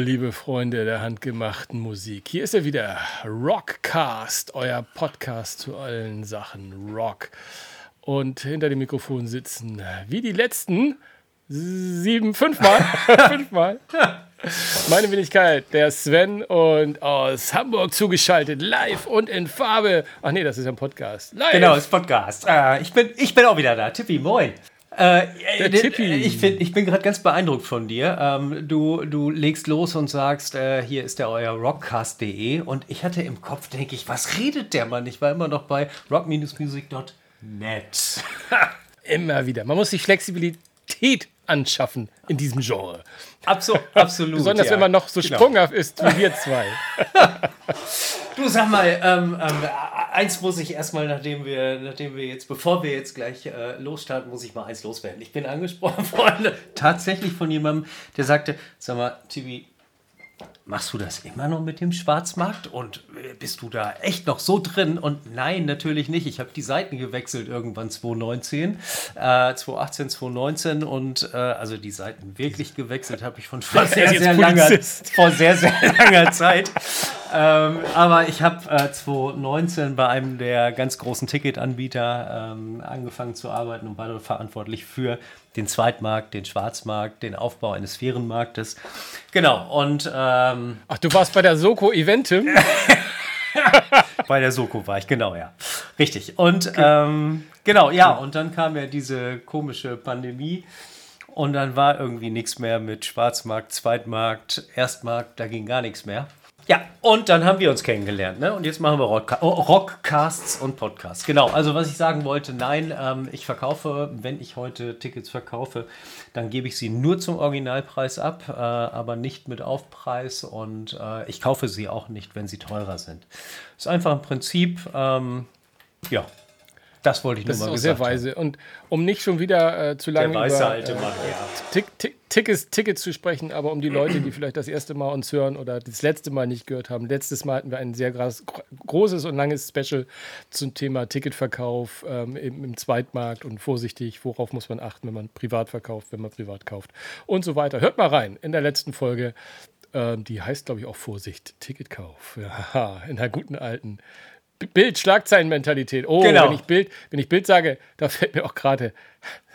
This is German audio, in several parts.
Liebe Freunde der handgemachten Musik. Hier ist er wieder, Rockcast, euer Podcast zu allen Sachen Rock. Und hinter dem Mikrofon sitzen, wie die letzten sieben, fünfmal, fünfmal, meine Wenigkeit, der Sven und aus Hamburg zugeschaltet, live und in Farbe. Ach nee, das ist ein Podcast. Live. Genau, das ist Podcast. Äh, ich, bin, ich bin auch wieder da. Tippi, moin. Äh, Der Tippi. Ich, find, ich bin gerade ganz beeindruckt von dir. Ähm, du, du legst los und sagst, äh, hier ist der euer rockcast.de und ich hatte im Kopf, denke ich, was redet der Mann? Ich war immer noch bei rock-music.net. immer wieder. Man muss sich Flexibilität anschaffen in diesem Genre. Absolut. absolut Besonders ja. wenn man noch so genau. sprunghaft ist wie wir zwei. du sag mal, ähm, ähm, eins muss ich erstmal, nachdem wir, nachdem wir jetzt, bevor wir jetzt gleich äh, losstarten, muss ich mal eins loswerden. Ich bin angesprochen worden, tatsächlich von jemandem, der sagte, sag mal, Tibi, Machst du das immer noch mit dem Schwarzmarkt und äh, bist du da echt noch so drin? Und nein, natürlich nicht. Ich habe die Seiten gewechselt irgendwann 2019, äh, 2018, 2019 und äh, also die Seiten wirklich gewechselt habe ich von vor sehr, sehr langer, vor sehr, sehr langer Zeit. ähm, aber ich habe äh, 2019 bei einem der ganz großen Ticketanbieter ähm, angefangen zu arbeiten und war verantwortlich für den Zweitmarkt, den Schwarzmarkt, den Aufbau eines Ferienmarktes. Genau, und. Ähm, Ach, du warst bei der Soko Eventim? bei der Soko war ich, genau, ja. Richtig. Und okay. ähm, genau, ja, und dann kam ja diese komische Pandemie. Und dann war irgendwie nichts mehr mit Schwarzmarkt, Zweitmarkt, Erstmarkt, da ging gar nichts mehr. Ja, und dann haben wir uns kennengelernt, ne? Und jetzt machen wir Rock oh, Rockcasts und Podcasts. Genau, also was ich sagen wollte, nein, ähm, ich verkaufe, wenn ich heute Tickets verkaufe, dann gebe ich sie nur zum Originalpreis ab, äh, aber nicht mit Aufpreis und äh, ich kaufe sie auch nicht, wenn sie teurer sind. Ist einfach ein Prinzip, ähm, ja, das wollte ich das nur mal ist auch sehr weise. Und um nicht schon wieder äh, zu lange über alte Mann, äh, ja. Tick, Tick, Tickets, Tickets zu sprechen, aber um die Leute, die vielleicht das erste Mal uns hören oder das letzte Mal nicht gehört haben. Letztes Mal hatten wir ein sehr großes und langes Special zum Thema Ticketverkauf ähm, im, im, Zweitmarkt und vorsichtig, worauf muss man achten, wenn man privat verkauft, wenn man privat kauft und so weiter. Hört mal rein in der letzten Folge. Ähm, die heißt, glaube ich, auch Vorsicht, Ticketkauf. Ja, in der guten alten Bild, Schlagzeilenmentalität. Oh, genau. wenn ich Bild, wenn ich Bild sage, da fällt mir auch gerade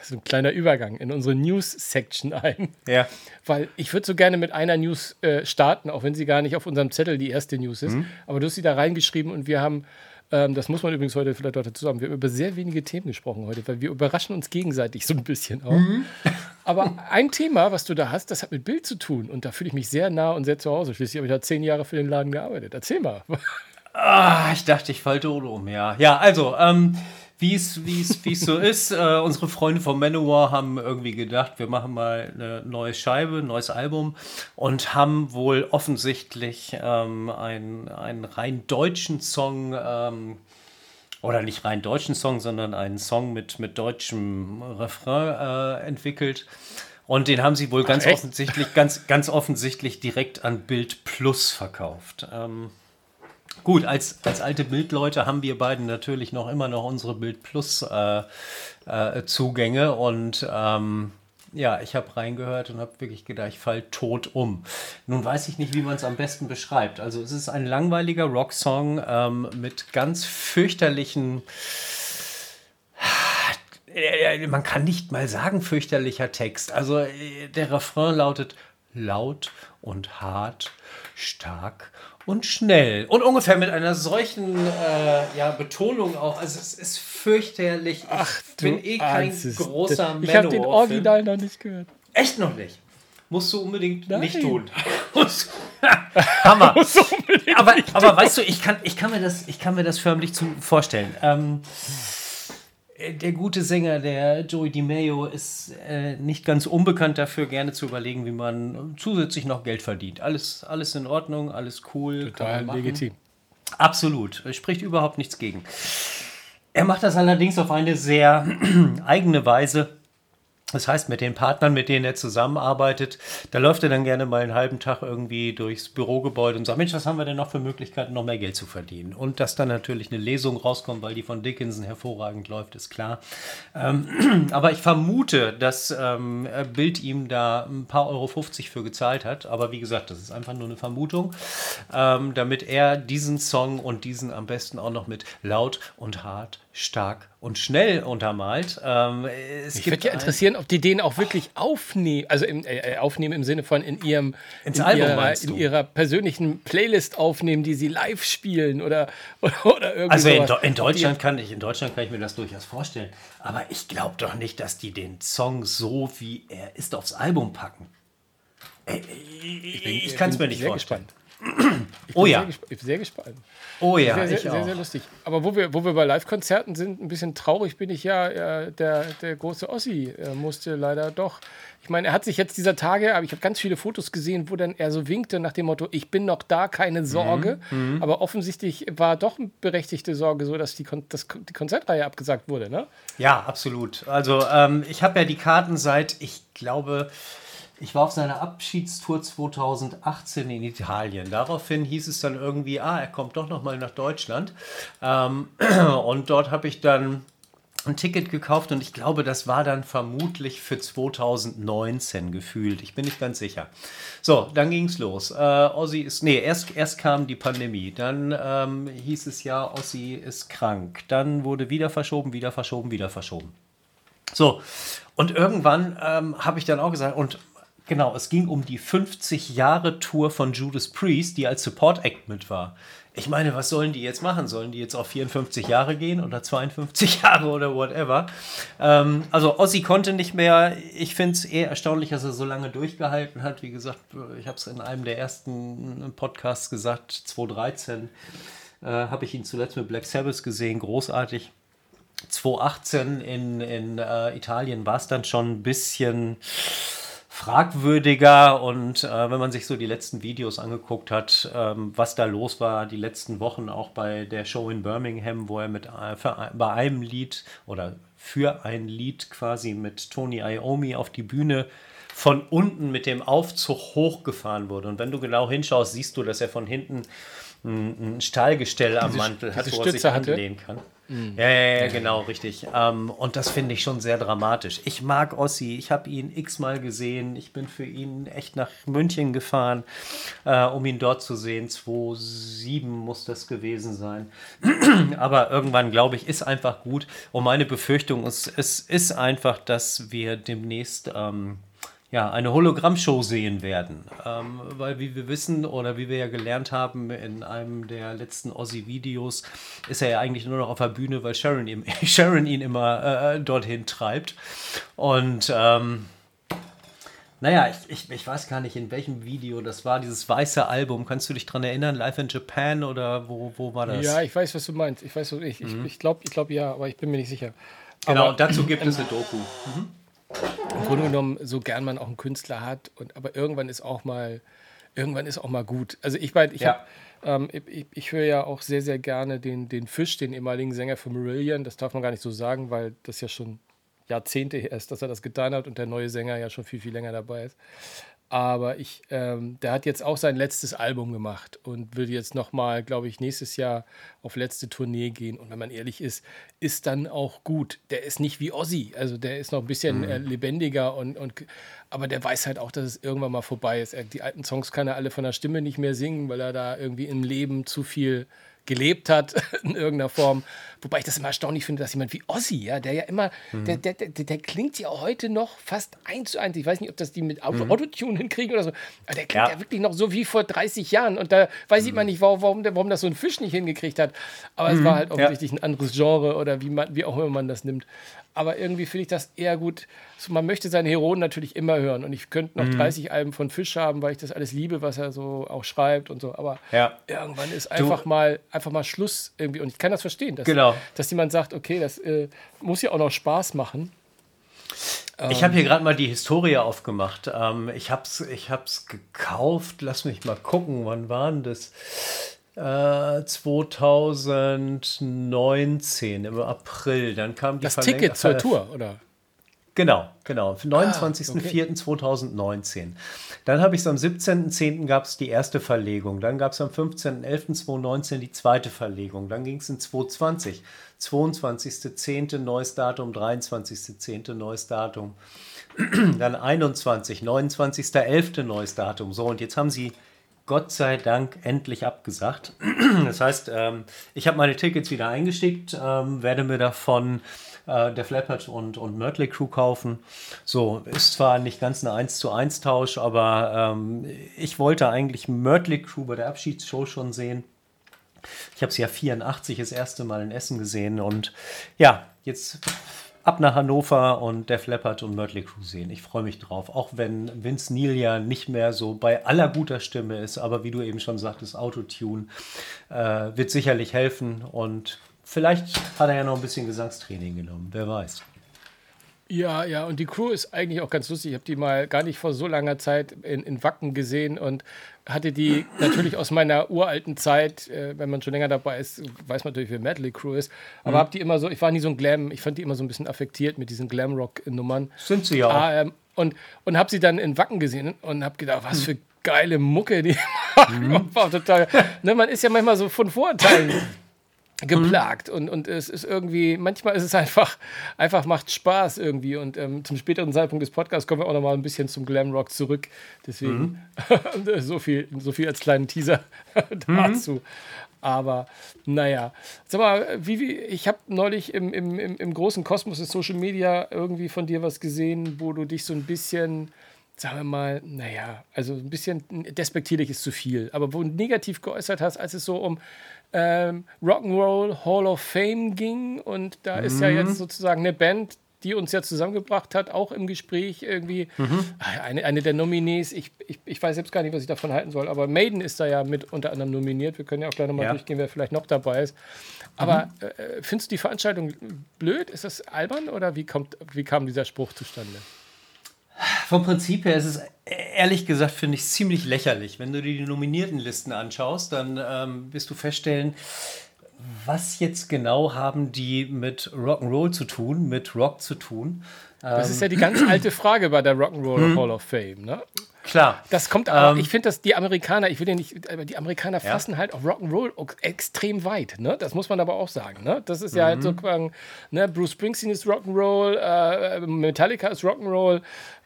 so ein kleiner Übergang in unsere News-Section ein. Ja. Weil ich würde so gerne mit einer News äh, starten, auch wenn sie gar nicht auf unserem Zettel die erste News ist. Mhm. Aber du hast sie da reingeschrieben und wir haben, ähm, das muss man übrigens heute vielleicht auch dazu sagen, wir haben über sehr wenige Themen gesprochen heute, weil wir überraschen uns gegenseitig so ein bisschen auch. Mhm. Aber ein Thema, was du da hast, das hat mit Bild zu tun und da fühle ich mich sehr nah und sehr zu Hause. Schließlich habe ich da zehn Jahre für den Laden gearbeitet. Erzähl mal. Ah, ich dachte, ich falte um, ja. Ja, also, ähm, wie es so ist, äh, unsere Freunde von Manowar haben irgendwie gedacht, wir machen mal eine neue Scheibe, ein neues Album und haben wohl offensichtlich ähm, einen, einen rein deutschen Song ähm, oder nicht rein deutschen Song, sondern einen Song mit, mit deutschem Refrain äh, entwickelt. Und den haben sie wohl ganz Ach, offensichtlich, ganz, ganz offensichtlich direkt an Bild Plus verkauft. Ähm, Gut, als, als alte Bildleute haben wir beiden natürlich noch immer noch unsere Bild Plus äh, äh, Zugänge und ähm, ja, ich habe reingehört und habe wirklich gedacht, ich fall tot um. Nun weiß ich nicht, wie man es am besten beschreibt. Also es ist ein langweiliger Rocksong ähm, mit ganz fürchterlichen äh, man kann nicht mal sagen fürchterlicher Text. Also äh, der Refrain lautet laut und hart, stark und schnell. Und ungefähr mit einer solchen äh, ja, Betonung auch. Also es ist fürchterlich. Ich Ach, bin eh kein großer Manowar. Ich habe den Original noch nicht gehört. Echt noch nicht? Musst du unbedingt Nein. nicht tun. Hammer. aber, aber weißt du, ich kann, ich, kann mir das, ich kann mir das förmlich zu, vorstellen. Ähm, äh, der gute Sänger, der Joey DiMeo, ist äh, nicht ganz unbekannt dafür, gerne zu überlegen, wie man zusätzlich noch Geld verdient. Alles, alles in Ordnung, alles cool. Total legitim. Absolut. Spricht überhaupt nichts gegen. Er macht das allerdings auf eine sehr eigene Weise. Das heißt, mit den Partnern, mit denen er zusammenarbeitet, da läuft er dann gerne mal einen halben Tag irgendwie durchs Bürogebäude und sagt, Mensch, was haben wir denn noch für Möglichkeiten, noch mehr Geld zu verdienen? Und dass dann natürlich eine Lesung rauskommt, weil die von Dickinson hervorragend läuft, ist klar. Ähm, aber ich vermute, dass ähm, Bild ihm da ein paar Euro 50 für gezahlt hat. Aber wie gesagt, das ist einfach nur eine Vermutung, ähm, damit er diesen Song und diesen am besten auch noch mit laut und hart stark und schnell untermalt. Ähm, es Mich würde ja interessieren, ob die den auch wirklich aufnehmen, also im, äh, äh, aufnehmen im Sinne von in ihrem Ins in, Album, ihrer, in ihrer persönlichen Playlist aufnehmen, die sie live spielen oder, oder, oder irgendwie Also in, in, Deutschland kann ich, in Deutschland kann ich mir das durchaus vorstellen. Aber ich glaube doch nicht, dass die den Song so wie er ist aufs Album packen. Ich, ich, ich kann es mir nicht vorstellen. Gespannt. Oh ja. Sehr ich bin sehr gespannt. Oh ja, sehr, sehr, sehr, sehr, lustig. Aber wo wir, wo wir bei Live-Konzerten sind, ein bisschen traurig bin ich ja, äh, der, der große Ossi äh, musste leider doch. Ich meine, er hat sich jetzt dieser Tage, aber ich habe ganz viele Fotos gesehen, wo dann er so winkte nach dem Motto, ich bin noch da, keine Sorge. Mhm, mhm. aber offensichtlich war doch eine berechtigte Sorge so, dass die, Kon dass die Konzertreihe abgesagt wurde, ne? Ja, absolut. Also ähm, ich habe ja die Karten seit, ich glaube, ich war auf seiner Abschiedstour 2018 in Italien. Daraufhin hieß es dann irgendwie, ah, er kommt doch noch mal nach Deutschland. Ähm, und dort habe ich dann ein Ticket gekauft und ich glaube, das war dann vermutlich für 2019 gefühlt. Ich bin nicht ganz sicher. So, dann ging es los. Äh, Ossi ist, nee, erst, erst kam die Pandemie. Dann ähm, hieß es ja, Ossi ist krank. Dann wurde wieder verschoben, wieder verschoben, wieder verschoben. So, und irgendwann ähm, habe ich dann auch gesagt, und Genau, es ging um die 50 Jahre Tour von Judas Priest, die als Support Act mit war. Ich meine, was sollen die jetzt machen? Sollen die jetzt auf 54 Jahre gehen oder 52 Jahre oder whatever? Ähm, also Ozzy konnte nicht mehr. Ich finde es eher erstaunlich, dass er so lange durchgehalten hat. Wie gesagt, ich habe es in einem der ersten Podcasts gesagt, 2013 äh, habe ich ihn zuletzt mit Black Sabbath gesehen, großartig. 2018 in, in äh, Italien war es dann schon ein bisschen fragwürdiger und äh, wenn man sich so die letzten Videos angeguckt hat, ähm, was da los war, die letzten Wochen auch bei der Show in Birmingham, wo er mit äh, für, bei einem Lied oder für ein Lied quasi mit Tony Iommi auf die Bühne von unten mit dem Aufzug hochgefahren wurde. Und wenn du genau hinschaust, siehst du, dass er von hinten ein, ein Stahlgestell am Mantel hat, wo er sich anlehnen kann. Mhm. Ja, ja, ja, genau, richtig. Ähm, und das finde ich schon sehr dramatisch. Ich mag Ossi, ich habe ihn x-mal gesehen. Ich bin für ihn echt nach München gefahren, äh, um ihn dort zu sehen. 2007 muss das gewesen sein. Aber irgendwann, glaube ich, ist einfach gut. Und meine Befürchtung ist, es ist einfach, dass wir demnächst. Ähm, ja, eine Hologrammshow sehen werden. Ähm, weil, wie wir wissen oder wie wir ja gelernt haben in einem der letzten Ossi-Videos, ist er ja eigentlich nur noch auf der Bühne, weil Sharon, ihm, Sharon ihn immer äh, dorthin treibt. Und ähm, naja, ich, ich, ich weiß gar nicht, in welchem Video das war, dieses weiße Album. Kannst du dich daran erinnern? Live in Japan oder wo, wo war das? Ja, ich weiß, was du meinst. Ich weiß, ich, mhm. ich, ich glaube ich glaub, ja, aber ich bin mir nicht sicher. Genau, aber, dazu gibt es eine Doku. Mhm im Grunde genommen, so gern man auch einen Künstler hat, und, aber irgendwann ist auch mal, irgendwann ist auch mal gut. Also ich meine, ich ja. ähm, ich, ich höre ja auch sehr, sehr gerne den, den Fisch, den ehemaligen Sänger von Marillion. Das darf man gar nicht so sagen, weil das ja schon Jahrzehnte her ist, dass er das getan hat und der neue Sänger ja schon viel, viel länger dabei ist. Aber ich, ähm, der hat jetzt auch sein letztes Album gemacht und will jetzt nochmal, glaube ich, nächstes Jahr auf letzte Tournee gehen. Und wenn man ehrlich ist, ist dann auch gut. Der ist nicht wie Ozzy, also der ist noch ein bisschen mhm. äh, lebendiger und, und aber der weiß halt auch, dass es irgendwann mal vorbei ist. Er, die alten Songs kann er alle von der Stimme nicht mehr singen, weil er da irgendwie im Leben zu viel gelebt hat in irgendeiner Form. Wobei ich das immer erstaunlich finde, dass jemand wie Ozzy, ja, der ja immer, mhm. der, der, der, der, klingt ja heute noch fast eins zu eins. Ich weiß nicht, ob das die mit Auto, mhm. Autotune hinkriegen oder so, aber der klingt ja. ja. wirklich noch so wie vor 30 Jahren. Und da weiß mhm. ich mal nicht, warum, warum, das so ein Fisch nicht hingekriegt hat. Aber es mhm. war halt offensichtlich ja. ein anderes Genre oder wie, man, wie auch immer man das nimmt aber irgendwie finde ich das eher gut. So, man möchte seine Heroen natürlich immer hören und ich könnte noch mhm. 30 Alben von Fisch haben, weil ich das alles liebe, was er so auch schreibt und so. Aber ja. irgendwann ist einfach mal einfach mal Schluss irgendwie und ich kann das verstehen, dass, genau. dass jemand sagt, okay, das äh, muss ja auch noch Spaß machen. Ich habe hier gerade mal die Historie aufgemacht. Ähm, ich habe es ich hab's gekauft. Lass mich mal gucken, wann waren das? 2019 äh, im April. Dann kam die Das Ticket zur Tour, oder? Genau, genau. 29.04.2019. Ah, Dann habe ich es am 17.10. gab es die erste Verlegung. Dann gab es am 15.11.2019 die zweite Verlegung. Dann ging es in 2020. 22.10. neues Datum, 23.10. neues Datum. Dann 21, 29.11. neues Datum. So, und jetzt haben sie Gott sei Dank endlich abgesagt. Das heißt, ähm, ich habe meine Tickets wieder eingestickt, ähm, werde mir davon äh, der Flappert und, und Mötley Crew kaufen. So, ist zwar nicht ganz eine 1 zu 1 Tausch, aber ähm, ich wollte eigentlich Mötley Crew bei der Abschiedsshow schon sehen. Ich habe sie ja 84 das erste Mal in Essen gesehen und ja, jetzt ab nach Hannover und Def Leppard und Mötley Crew sehen. Ich freue mich drauf, auch wenn Vince Neil ja nicht mehr so bei aller guter Stimme ist, aber wie du eben schon sagtest, Autotune äh, wird sicherlich helfen und vielleicht hat er ja noch ein bisschen Gesangstraining genommen, wer weiß. Ja, ja, und die Crew ist eigentlich auch ganz lustig. Ich habe die mal gar nicht vor so langer Zeit in, in Wacken gesehen und hatte die natürlich aus meiner uralten Zeit, äh, wenn man schon länger dabei ist, weiß man natürlich, wer Medley Crew ist. Aber mhm. habe die immer so, ich war nie so ein Glam, ich fand die immer so ein bisschen affektiert mit diesen Glamrock-Nummern. Sind sie ja auch. Ah, ähm, und und habe sie dann in Wacken gesehen und habe gedacht, was für geile Mucke die machen. Mhm. Total, ne, man ist ja manchmal so von Vorurteilen geplagt mhm. und, und es ist irgendwie, manchmal ist es einfach, einfach macht Spaß irgendwie und ähm, zum späteren Zeitpunkt des Podcasts kommen wir auch noch mal ein bisschen zum Glamrock zurück, deswegen mhm. so, viel, so viel als kleinen Teaser dazu. Mhm. Aber naja, sag mal, wie, wie, ich habe neulich im, im, im, im großen Kosmos des Social Media irgendwie von dir was gesehen, wo du dich so ein bisschen sagen wir mal, naja, also ein bisschen despektierlich ist zu viel, aber wo du negativ geäußert hast, als es so um ähm, Rock'n'Roll Hall of Fame ging. Und da mhm. ist ja jetzt sozusagen eine Band, die uns ja zusammengebracht hat, auch im Gespräch irgendwie. Mhm. Eine, eine der Nominees, ich, ich, ich weiß selbst gar nicht, was ich davon halten soll, aber Maiden ist da ja mit unter anderem nominiert. Wir können ja auch gleich nochmal ja. durchgehen, wer vielleicht noch dabei ist. Aber mhm. äh, findest du die Veranstaltung blöd? Ist das albern oder wie, kommt, wie kam dieser Spruch zustande? Vom Prinzip her ist es ehrlich gesagt, finde ich ziemlich lächerlich. Wenn du dir die nominierten Listen anschaust, dann ähm, wirst du feststellen, was jetzt genau haben die mit Rock'n'Roll zu tun, mit Rock zu tun. Das ist ja die ganz alte Frage bei der Rock'n'Roll hm. Hall of Fame, ne? Klar. Das kommt aber, ähm, ich finde, dass die Amerikaner, ich will ja nicht, aber die Amerikaner fassen ja. halt auch Rock'n'Roll extrem weit, ne? Das muss man aber auch sagen, ne? Das ist ja mhm. halt so, mhm. ne? Bruce Springsteen ist Rock'n'Roll, äh, Metallica ist Rock'n'Roll,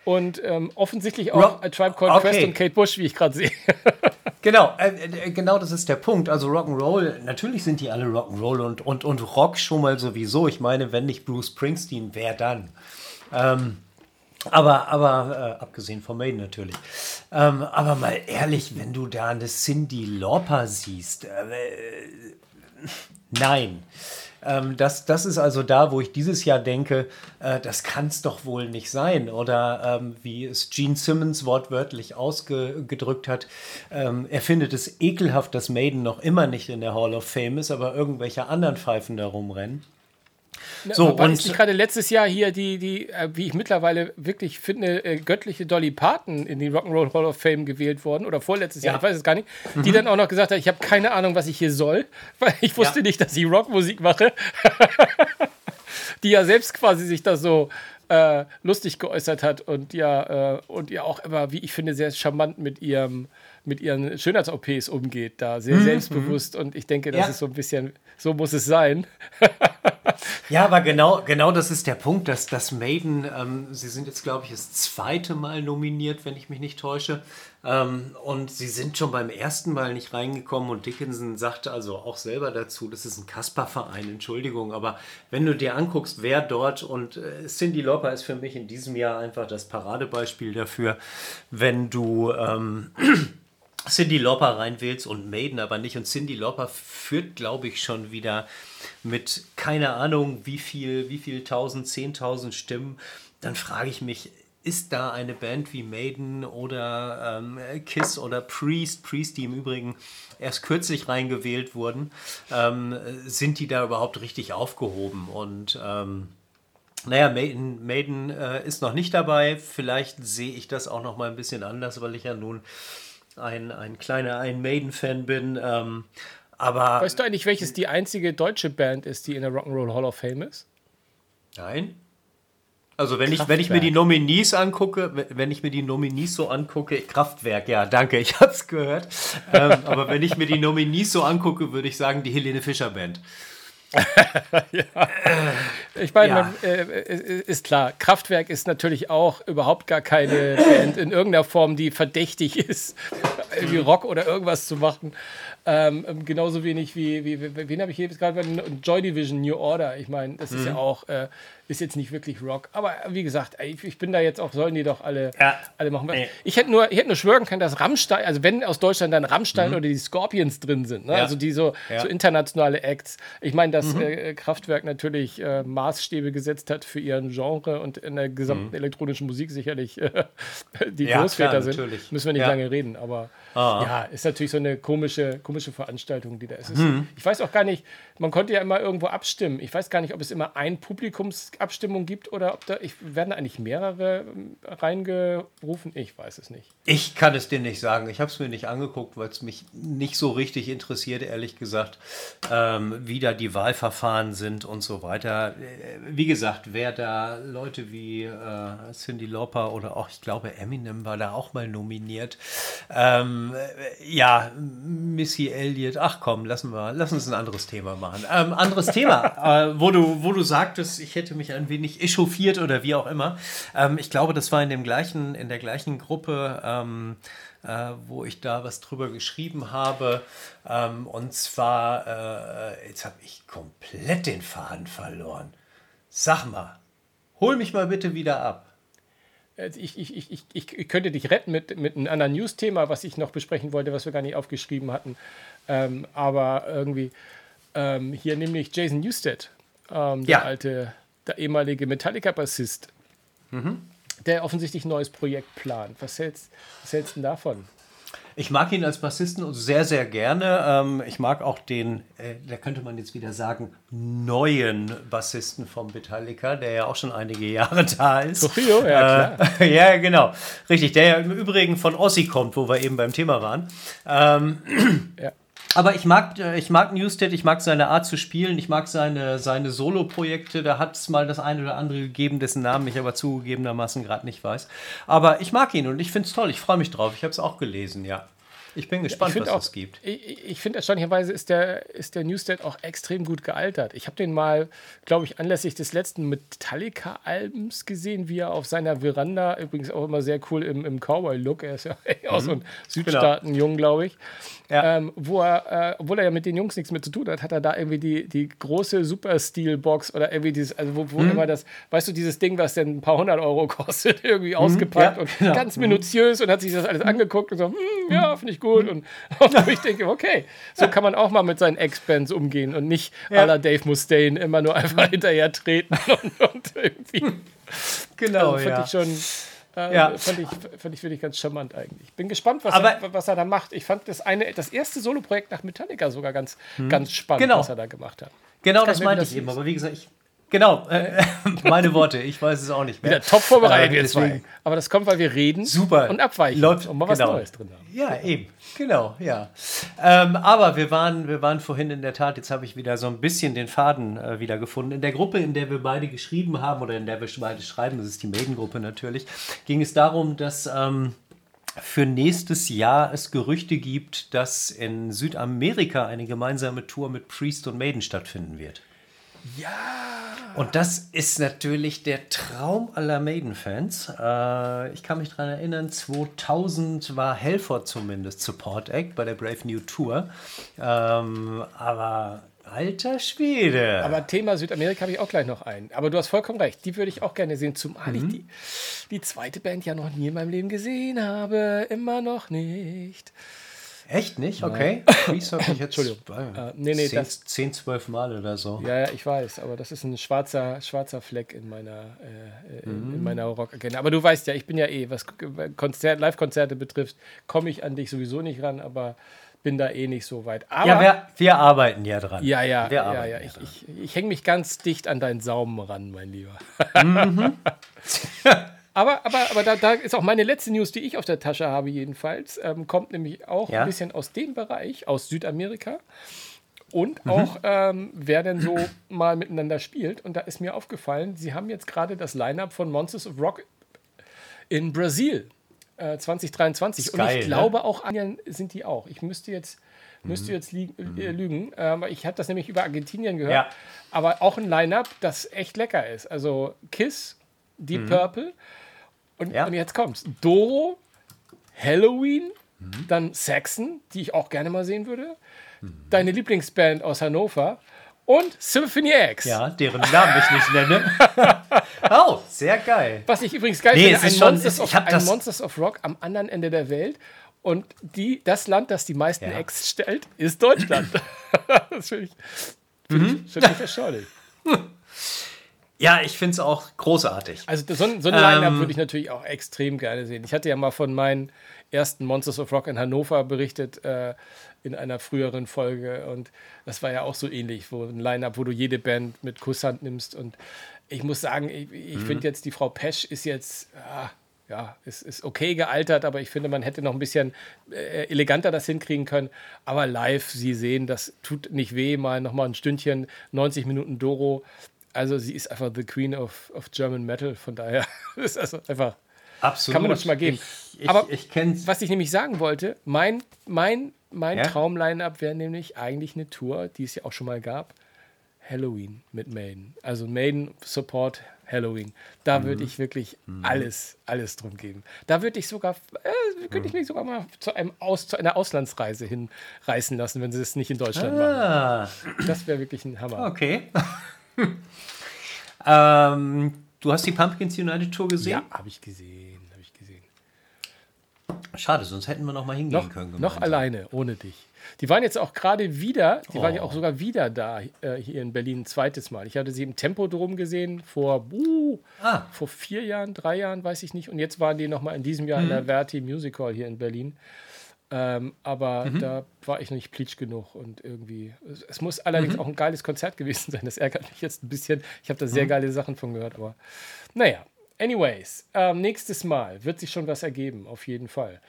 und ähm, offensichtlich auch A Tribe Called okay. Quest und Kate Bush, wie ich gerade sehe. genau, äh, äh, genau das ist der Punkt. Also Rock'n'Roll, natürlich sind die alle Rock'n'Roll und, und, und Rock schon mal sowieso. Ich meine, wenn nicht Bruce Springsteen, wer dann? Ähm, aber, aber äh, abgesehen von Maiden natürlich. Ähm, aber mal ehrlich, wenn du da eine Cindy Lauper siehst, äh, nein. Ähm, das, das ist also da, wo ich dieses Jahr denke, äh, das kann es doch wohl nicht sein. Oder ähm, wie es Gene Simmons wortwörtlich ausgedrückt hat, ähm, er findet es ekelhaft, dass Maiden noch immer nicht in der Hall of Fame ist, aber irgendwelche anderen Pfeifen da rumrennen. So, war und gerade letztes Jahr hier die, die äh, wie ich mittlerweile wirklich finde, äh, göttliche Dolly Parton in die Rock'n'Roll Hall of Fame gewählt worden oder vorletztes ja. Jahr, ich weiß es gar nicht, mhm. die dann auch noch gesagt hat, ich habe keine Ahnung, was ich hier soll, weil ich wusste ja. nicht, dass ich Rockmusik mache. die ja selbst quasi sich da so äh, lustig geäußert hat und ja, äh, und ja auch immer, wie ich finde, sehr charmant mit ihrem mit ihren Schönheits-OPs umgeht, da sehr mhm. selbstbewusst und ich denke, das ja. ist so ein bisschen, so muss es sein. Ja, aber genau, genau das ist der Punkt, dass das Maiden, ähm, sie sind jetzt, glaube ich, das zweite Mal nominiert, wenn ich mich nicht täusche. Ähm, und sie sind schon beim ersten Mal nicht reingekommen und Dickinson sagte also auch selber dazu, das ist ein Kasper-Verein, Entschuldigung, aber wenn du dir anguckst, wer dort und äh, Cindy Lauper ist für mich in diesem Jahr einfach das Paradebeispiel dafür, wenn du ähm, Cindy Lauper reinwählst und Maiden aber nicht und Cindy Lauper führt, glaube ich, schon wieder mit keine Ahnung wie viel, wie viel tausend, zehntausend Stimmen, dann frage ich mich, ist da eine Band wie Maiden oder ähm, Kiss oder Priest, Priest, die im Übrigen erst kürzlich reingewählt wurden, ähm, sind die da überhaupt richtig aufgehoben? Und ähm, naja, Maiden, Maiden äh, ist noch nicht dabei. Vielleicht sehe ich das auch noch mal ein bisschen anders, weil ich ja nun ein, ein kleiner ein Maiden-Fan bin. Ähm, aber weißt du eigentlich, welches die einzige deutsche Band ist, die in der Rock'n'Roll Hall of Fame ist? Nein. Also wenn ich, wenn ich mir die Nominees angucke, wenn ich mir die Nominees so angucke, Kraftwerk, ja, danke, ich habe es gehört. ähm, aber wenn ich mir die Nominees so angucke, würde ich sagen, die Helene Fischer Band. ja. Ich meine, ja. äh, ist klar, Kraftwerk ist natürlich auch überhaupt gar keine Band in irgendeiner Form, die verdächtig ist, irgendwie Rock oder irgendwas zu machen. Ähm, genauso wenig wie, wie, wie wen habe ich hier jetzt gerade Joy Division New Order. Ich meine, das ist mhm. ja auch, äh, ist jetzt nicht wirklich Rock. Aber wie gesagt, ich, ich, bin da jetzt auch, sollen die doch alle, ja. alle machen. Nee. Ich hätte nur, ich hätte nur schwören können, dass Rammstein, also wenn aus Deutschland dann Rammstein mhm. oder die Scorpions drin sind, ne? ja. also die so, ja. so internationale Acts. Ich meine, dass mhm. äh, Kraftwerk natürlich äh, Maßstäbe gesetzt hat für ihren Genre und in der gesamten mhm. elektronischen Musik sicherlich äh, die Großväter klar, sind. Natürlich. Müssen wir nicht lange reden, aber ah. ja, ist natürlich so eine komische, komische Veranstaltung, die da ist. Mhm. Ich weiß auch gar nicht, man konnte ja immer irgendwo abstimmen. Ich weiß gar nicht, ob es immer ein Publikumsabstimmung gibt oder ob da ich, werden eigentlich mehrere ähm, reingerufen. Ich weiß es nicht. Ich kann es dir nicht sagen. Ich habe es mir nicht angeguckt, weil es mich nicht so richtig interessiert, ehrlich gesagt, ähm, wie da die Wahlverfahren sind und so weiter. Äh, wie gesagt, wer da Leute wie äh, Cindy Lauper oder auch, ich glaube, Eminem war da auch mal nominiert. Ähm, äh, ja, Missy Elliott. Ach komm, lassen wir, lass uns ein anderes Thema machen machen. Ähm, anderes Thema, äh, wo, du, wo du sagtest, ich hätte mich ein wenig echauffiert oder wie auch immer. Ähm, ich glaube, das war in, dem gleichen, in der gleichen Gruppe, ähm, äh, wo ich da was drüber geschrieben habe. Ähm, und zwar, äh, jetzt habe ich komplett den Faden verloren. Sag mal, hol mich mal bitte wieder ab. Ich, ich, ich, ich, könnte dich retten mit, mit einem anderen News-Thema, was ich noch besprechen wollte, was wir gar nicht aufgeschrieben hatten. Ähm, aber irgendwie, ähm, hier nämlich Jason Newsted, ähm, der ja. alte, der ehemalige Metallica-Bassist, mhm. der offensichtlich ein neues Projekt plant. Was hältst, was hältst du davon? Ich mag ihn als Bassisten sehr, sehr gerne. Ähm, ich mag auch den, äh, da könnte man jetzt wieder sagen, neuen Bassisten vom Metallica, der ja auch schon einige Jahre da ist. Trujillo, ja, klar. Äh, ja, genau. Richtig, der ja im Übrigen von Ossi kommt, wo wir eben beim Thema waren. Ähm, ja. Aber ich mag, äh, ich mag Newstead, ich mag seine Art zu spielen, ich mag seine, seine Solo-Projekte. Da hat es mal das eine oder andere gegeben, dessen Namen ich aber zugegebenermaßen gerade nicht weiß. Aber ich mag ihn und ich finde es toll. Ich freue mich drauf. Ich habe es auch gelesen, ja. Ich bin gespannt, ich was auch, es gibt. Ich, ich finde erstaunlicherweise ist der, ist der Newsted auch extrem gut gealtert. Ich habe den mal, glaube ich, anlässlich des letzten Metallica-Albums gesehen, wie er auf seiner Veranda, übrigens auch immer sehr cool im, im Cowboy-Look, er ist ja mhm. auch so ein Südstaaten-Jung, glaube ich, ja. ähm, wo er, äh, obwohl er ja mit den Jungs nichts mehr zu tun hat, hat er da irgendwie die, die große Super-Steel-Box oder irgendwie dieses, also wo, wo mhm. immer das, weißt du, dieses Ding, was dann ein paar hundert Euro kostet, irgendwie mhm. ausgepackt ja, und genau. ganz mhm. minutiös und hat sich das alles angeguckt und so, hm, ja, finde ich gut. Und, ich denke, okay, so kann man auch mal mit seinen Ex-Bands umgehen und nicht ja. aller Dave Mustaine immer nur einfach hinterher treten und, und irgendwie. Genau, also, fand ja. ich schon äh, ja. fand, ich, fand ich wirklich ganz charmant eigentlich. Bin gespannt, was, Aber, er, was er da macht. Ich fand das eine, das erste Soloprojekt nach Metallica sogar ganz, hm. ganz spannend, genau. was er da gemacht hat. Genau, das, das meinte ich eben. Aber wie gesagt, ich, Genau, äh, meine Worte, ich weiß es auch nicht mehr. Wieder top vorbereitet, äh, deswegen. Aber das kommt, weil wir reden Super. und abweichen Läuft, und mal was genau. Neues drin haben. Ja, eben. Genau, ja. Ähm, aber wir waren, wir waren vorhin in der Tat, jetzt habe ich wieder so ein bisschen den Faden äh, wieder gefunden. In der Gruppe, in der wir beide geschrieben haben, oder in der wir beide schreiben, das ist die Maiden-Gruppe natürlich, ging es darum, dass. Ähm, für nächstes Jahr es Gerüchte gibt, dass in Südamerika eine gemeinsame Tour mit Priest und Maiden stattfinden wird. Ja! Und das ist natürlich der Traum aller Maiden-Fans. Äh, ich kann mich daran erinnern, 2000 war Helford zumindest Support Act bei der Brave New Tour. Ähm, aber alter Schwede. Aber Thema Südamerika habe ich auch gleich noch ein. Aber du hast vollkommen recht, die würde ich auch gerne sehen, zumal mhm. ich die, die zweite Band ja noch nie in meinem Leben gesehen habe. Immer noch nicht. Echt nicht? Okay. Freeze habe ich jetzt Entschuldigung. Äh, nee, nee, 10, das, 10, 12 Mal oder so. Ja, ja, ich weiß, aber das ist ein schwarzer, schwarzer Fleck in meiner, äh, in, in, mhm. meiner Rock-Agenda. Aber du weißt ja, ich bin ja eh, was Konzert, Live-Konzerte betrifft, komme ich an dich sowieso nicht ran, aber bin da eh nicht so weit. Aber, ja, wir, wir arbeiten ja dran. Ja, ja, wir ja, ja. Ich, ich, ich hänge mich ganz dicht an deinen Saumen ran, mein Lieber. Mhm. Aber, aber, aber da, da, ist auch meine letzte News, die ich auf der Tasche habe, jedenfalls. Ähm, kommt nämlich auch ja? ein bisschen aus dem Bereich, aus Südamerika. und mhm. auch ähm, wer denn so mal miteinander spielt. Und da ist mir aufgefallen, sie haben jetzt gerade das Line-up von Monsters of Rock in Brasil äh, 2023. und ich ne? glaube auch Anien sind die auch. Ich müsste jetzt müsste mhm. jetzt li äh, lügen. Ähm, ich habe das nämlich über Argentinien gehört. Ja. Aber auch ein Line-up, das echt lecker ist. Also Kiss, Deep mhm. Purple. Und, ja. und jetzt kommt's. Doro, Halloween, mhm. dann Saxon, die ich auch gerne mal sehen würde. Mhm. Deine Lieblingsband aus Hannover und Symphony X. Ja, deren Namen ich nicht nenne. oh, sehr geil. Was ich übrigens geil nee, finde, ein, schon, Monsters, of, ein Monsters of Rock am anderen Ende der Welt. Und die, das Land, das die meisten ja. Acts stellt, ist Deutschland. das finde ich, find mhm. ich, find ich erstaunlich. Ja, ich finde es auch großartig. Also so, so ein Line-Up ähm, würde ich natürlich auch extrem gerne sehen. Ich hatte ja mal von meinen ersten Monsters of Rock in Hannover berichtet äh, in einer früheren Folge und das war ja auch so ähnlich, wo ein Line-Up, wo du jede Band mit Kusshand nimmst und ich muss sagen, ich, ich mhm. finde jetzt, die Frau Pesch ist jetzt, ah, ja, ist, ist okay gealtert, aber ich finde, man hätte noch ein bisschen äh, eleganter das hinkriegen können. Aber live sie sehen, das tut nicht weh, mal nochmal ein Stündchen, 90 Minuten Doro. Also sie ist einfach the Queen of, of German Metal, von daher ist also einfach. Absolut. Kann man das mal geben. Ich, ich, aber ich was ich nämlich sagen wollte, mein, mein, mein ja? Traum-Line-Up wäre nämlich eigentlich eine Tour, die es ja auch schon mal gab. Halloween mit Maiden. Also Maiden Support Halloween. Da mhm. würde ich wirklich mhm. alles, alles drum geben. Da würde ich sogar, äh, könnte ich mhm. mich sogar mal zu, einem Aus, zu einer Auslandsreise hinreißen lassen, wenn sie es nicht in Deutschland ah. machen. Das wäre wirklich ein Hammer. Okay. ähm, du hast die Pumpkins United Tour gesehen? Ja, habe ich gesehen, habe ich gesehen. Schade, sonst hätten wir noch mal hingehen noch, können. Gemeinsam. Noch alleine, ohne dich. Die waren jetzt auch gerade wieder, die oh. waren ja auch oh. sogar wieder da äh, hier in Berlin ein zweites Mal. Ich hatte sie im Tempodrom gesehen vor, uh, ah. vor vier Jahren, drei Jahren, weiß ich nicht. Und jetzt waren die nochmal in diesem Jahr mhm. in der Verti Music Hall hier in Berlin. Ähm, aber mhm. da war ich noch nicht plitsch genug und irgendwie. Es, es muss allerdings mhm. auch ein geiles Konzert gewesen sein. Das ärgert mich jetzt ein bisschen. Ich habe da sehr mhm. geile Sachen von gehört, aber naja. Anyways, ähm, nächstes Mal wird sich schon was ergeben, auf jeden Fall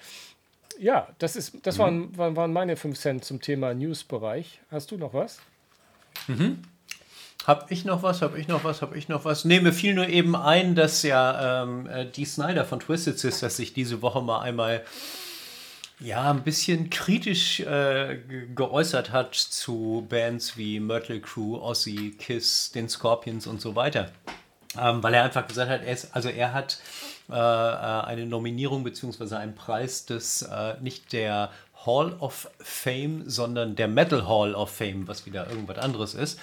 ja, das, ist, das mhm. waren, waren meine 5 Cent zum Thema News-Bereich. Hast du noch was? Mhm. Hab ich noch was? Hab ich noch was? Hab ich noch was? Nee, mir fiel nur eben ein, dass ja ähm, äh, die Snyder von Twisted Sisters sich diese Woche mal einmal ja, ein bisschen kritisch äh, geäußert hat zu Bands wie Myrtle Crew, Ozzy, Kiss, den Scorpions und so weiter. Ähm, weil er einfach gesagt hat, er ist, also er hat äh, äh, eine Nominierung bzw. einen Preis des äh, nicht der Hall of Fame, sondern der Metal Hall of Fame, was wieder irgendwas anderes ist,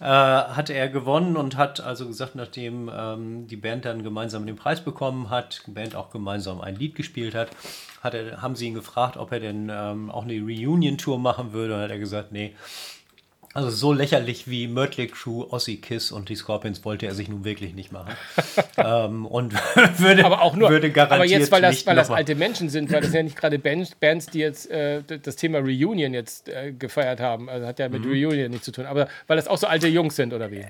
äh, hatte er gewonnen und hat also gesagt, nachdem ähm, die Band dann gemeinsam den Preis bekommen hat, die Band auch gemeinsam ein Lied gespielt hat, hat er, haben sie ihn gefragt, ob er denn ähm, auch eine Reunion-Tour machen würde und hat er gesagt, nee, also so lächerlich wie Mötley Crew, Ossie Kiss und die Scorpions wollte er sich nun wirklich nicht machen. ähm, und würde, aber auch nur, würde garantiert aber jetzt, weil das, weil das alte Menschen sind, weil das ja nicht gerade Bands, Bands, die jetzt äh, das Thema Reunion jetzt äh, gefeiert haben. Also hat ja mit mhm. Reunion nichts zu tun. Aber weil das auch so alte Jungs sind, oder wie?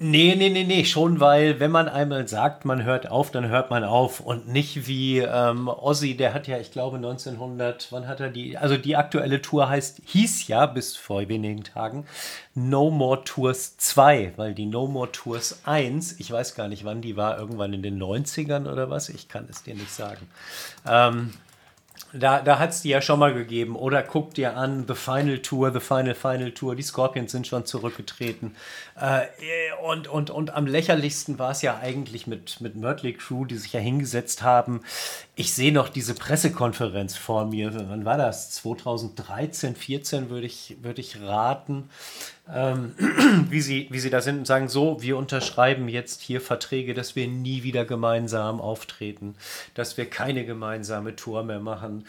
Nee, nee, nee, nee, schon, weil wenn man einmal sagt, man hört auf, dann hört man auf und nicht wie ähm, Ozzy, der hat ja, ich glaube 1900, wann hat er die, also die aktuelle Tour heißt, hieß ja bis vor wenigen Tagen No More Tours 2, weil die No More Tours 1, ich weiß gar nicht wann die war, irgendwann in den 90ern oder was, ich kann es dir nicht sagen. Ähm, da, da hat es die ja schon mal gegeben. Oder guck dir an, The Final Tour, The Final Final Tour. Die Scorpions sind schon zurückgetreten. Äh, und, und, und am lächerlichsten war es ja eigentlich mit, mit Mötley Crew, die sich ja hingesetzt haben. Ich sehe noch diese Pressekonferenz vor mir. Wann war das? 2013, 14 würde ich, würde ich raten ähm, wie, sie, wie sie da sind und sagen, so, wir unterschreiben jetzt hier Verträge, dass wir nie wieder gemeinsam auftreten, dass wir keine gemeinsame Tour mehr machen.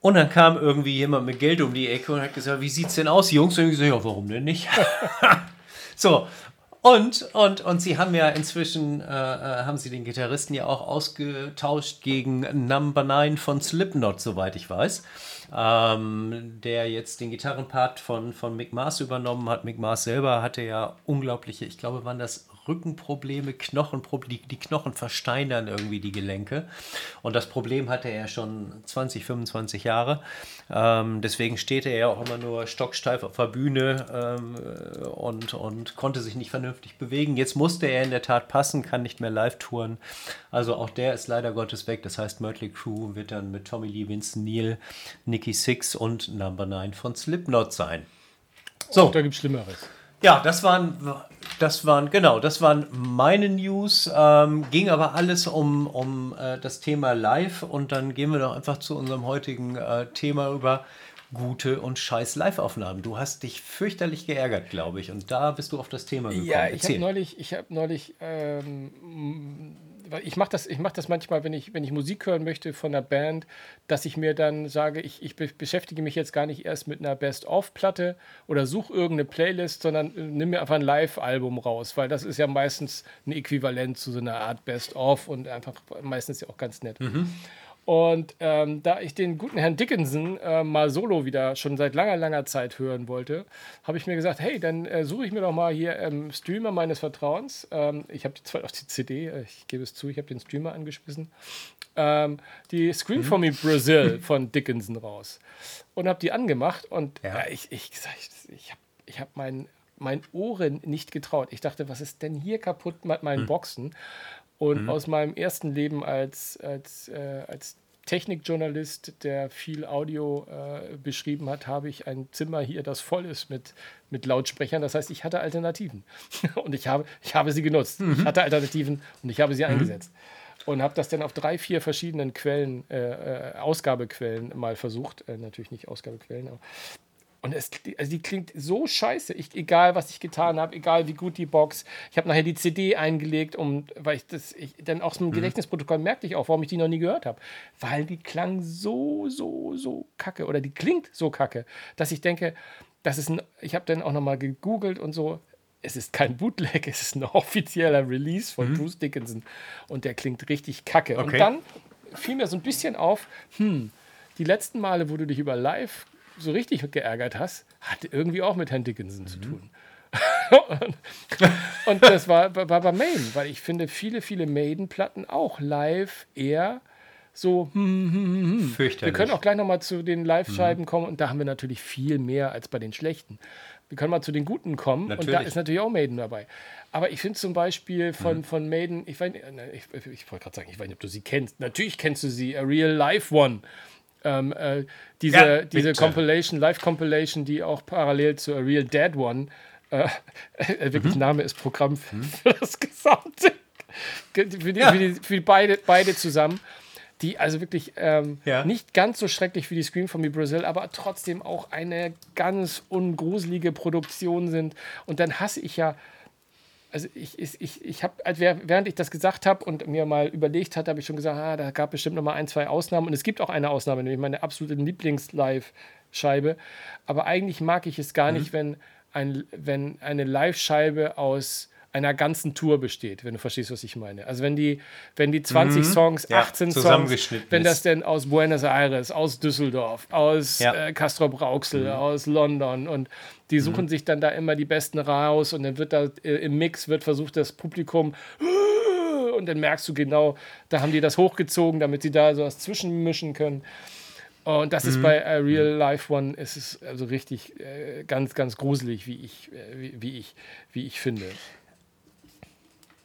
Und dann kam irgendwie jemand mit Geld um die Ecke und hat gesagt, wie sieht's denn aus, Jungs? Und ich gesagt, ja, warum denn nicht? so, Und, und, und sie haben ja inzwischen, äh, äh, haben sie den Gitarristen ja auch ausgetauscht gegen Number 9 von Slipknot, soweit ich weiß. Ähm, der jetzt den Gitarrenpart von, von Mick Mars übernommen hat. Mick Mars selber hatte ja unglaubliche, ich glaube, waren das Rückenprobleme, Knochenprobleme, die, die Knochen versteinern irgendwie die Gelenke. Und das Problem hatte er schon 20, 25 Jahre. Ähm, deswegen steht er ja auch immer nur stocksteif auf der Bühne ähm, und, und konnte sich nicht vernünftig bewegen. Jetzt musste er in der Tat passen, kann nicht mehr live touren. Also auch der ist leider Gottes weg. Das heißt, Mötley Crew wird dann mit Tommy Lee, Vincent Neil, Nicky Six und Number 9 von Slipknot sein. So, oh, da gibt es Schlimmeres. Ja, das waren, das waren, genau, das waren meine News. Ähm, ging aber alles um, um äh, das Thema Live und dann gehen wir doch einfach zu unserem heutigen äh, Thema über gute und scheiß Live-Aufnahmen. Du hast dich fürchterlich geärgert, glaube ich, und da bist du auf das Thema gekommen. Ja, ich habe neulich, ich habe neulich ähm, ich mache das, mach das manchmal, wenn ich, wenn ich Musik hören möchte von einer Band, dass ich mir dann sage, ich, ich beschäftige mich jetzt gar nicht erst mit einer Best-of-Platte oder suche irgendeine Playlist, sondern äh, nimm mir einfach ein Live-Album raus, weil das ist ja meistens ein Äquivalent zu so einer Art Best-of und einfach meistens ja auch ganz nett. Mhm. Und ähm, da ich den guten Herrn Dickinson äh, mal solo wieder schon seit langer, langer Zeit hören wollte, habe ich mir gesagt, hey, dann äh, suche ich mir doch mal hier ähm, Streamer meines Vertrauens. Ähm, ich habe zwar auch die CD, äh, ich gebe es zu, ich habe den Streamer angeschmissen. Ähm, die Screen mhm. for Me Brazil von Dickinson raus. Und habe die angemacht und ja. Äh, ich, ich, ich, ich habe ich hab mein, mein Ohren nicht getraut. Ich dachte, was ist denn hier kaputt mit meinen mhm. Boxen? Und mhm. aus meinem ersten Leben als, als, äh, als Technikjournalist, der viel Audio äh, beschrieben hat, habe ich ein Zimmer hier, das voll ist mit, mit Lautsprechern. Das heißt, ich hatte Alternativen. und ich habe, ich habe sie genutzt. Mhm. Ich hatte Alternativen und ich habe sie mhm. eingesetzt. Und habe das dann auf drei, vier verschiedenen Quellen, äh, äh Ausgabequellen mal versucht. Äh, natürlich nicht Ausgabequellen, aber und es, also die klingt so scheiße. Ich, egal, was ich getan habe, egal wie gut die Box. Ich habe nachher die CD eingelegt, um, weil ich das, ich, dann aus dem mhm. Gedächtnisprotokoll merkte ich auch, warum ich die noch nie gehört habe. Weil die klang so, so, so kacke. Oder die klingt so kacke, dass ich denke, das ist ein, ich habe dann auch nochmal gegoogelt und so. Es ist kein Bootleg, es ist ein offizieller Release von mhm. Bruce Dickinson. Und der klingt richtig kacke. Okay. Und dann fiel mir so ein bisschen auf, hm, die letzten Male, wo du dich über Live so richtig geärgert hast, hat irgendwie auch mit Herrn Dickinson mhm. zu tun. und, das war, war, bei Maiden, weil ich finde viele, viele Maiden-Platten auch live eher so. Hm, hm, hm, hm. Fürchterlich. Wir können auch gleich nochmal zu den Live-Scheiben mhm. kommen und da haben wir natürlich viel mehr als bei den schlechten. Wir können mal zu den guten kommen natürlich. und da ist natürlich auch Maiden dabei. Aber ich finde zum Beispiel von, mhm. von Maiden, ich, weiß, ich, ich wollte gerade sagen, ich weiß nicht, ob du sie kennst. Natürlich kennst du sie, A Real Life One ähm, äh, diese, ja, diese Compilation, Live-Compilation, die auch parallel zu A Real Dead One, äh, äh, wirklich mhm. Name ist Programm für, mhm. für das gesamte, für, die, ja. für, die, für beide, beide zusammen die also wirklich ähm, ja. nicht ganz so schrecklich wie die Scream from Me Brazil, aber trotzdem auch eine ganz ungruselige Produktion sind. Und dann hasse ich ja also ich, ich, ich, habe, während ich das gesagt habe und mir mal überlegt hatte, habe ich schon gesagt, ah, da gab bestimmt noch mal ein, zwei Ausnahmen. Und es gibt auch eine Ausnahme, nämlich meine absolute Lieblings-Live-Scheibe. Aber eigentlich mag ich es gar mhm. nicht, wenn, ein, wenn eine Live-Scheibe aus einer ganzen Tour besteht, wenn du verstehst, was ich meine. Also wenn die, wenn die 20 mhm. Songs, 18 ja, Songs, wenn das denn aus Buenos Aires, aus Düsseldorf, aus ja. äh, Castro Brauxel, mhm. aus London und die suchen mhm. sich dann da immer die besten raus und dann wird da äh, im Mix wird versucht, das Publikum und dann merkst du genau, da haben die das hochgezogen, damit sie da so was zwischenmischen können. Und das ist mhm. bei A Real Life One, ist es also richtig äh, ganz, ganz gruselig, wie ich, äh, wie, wie, ich, wie ich finde.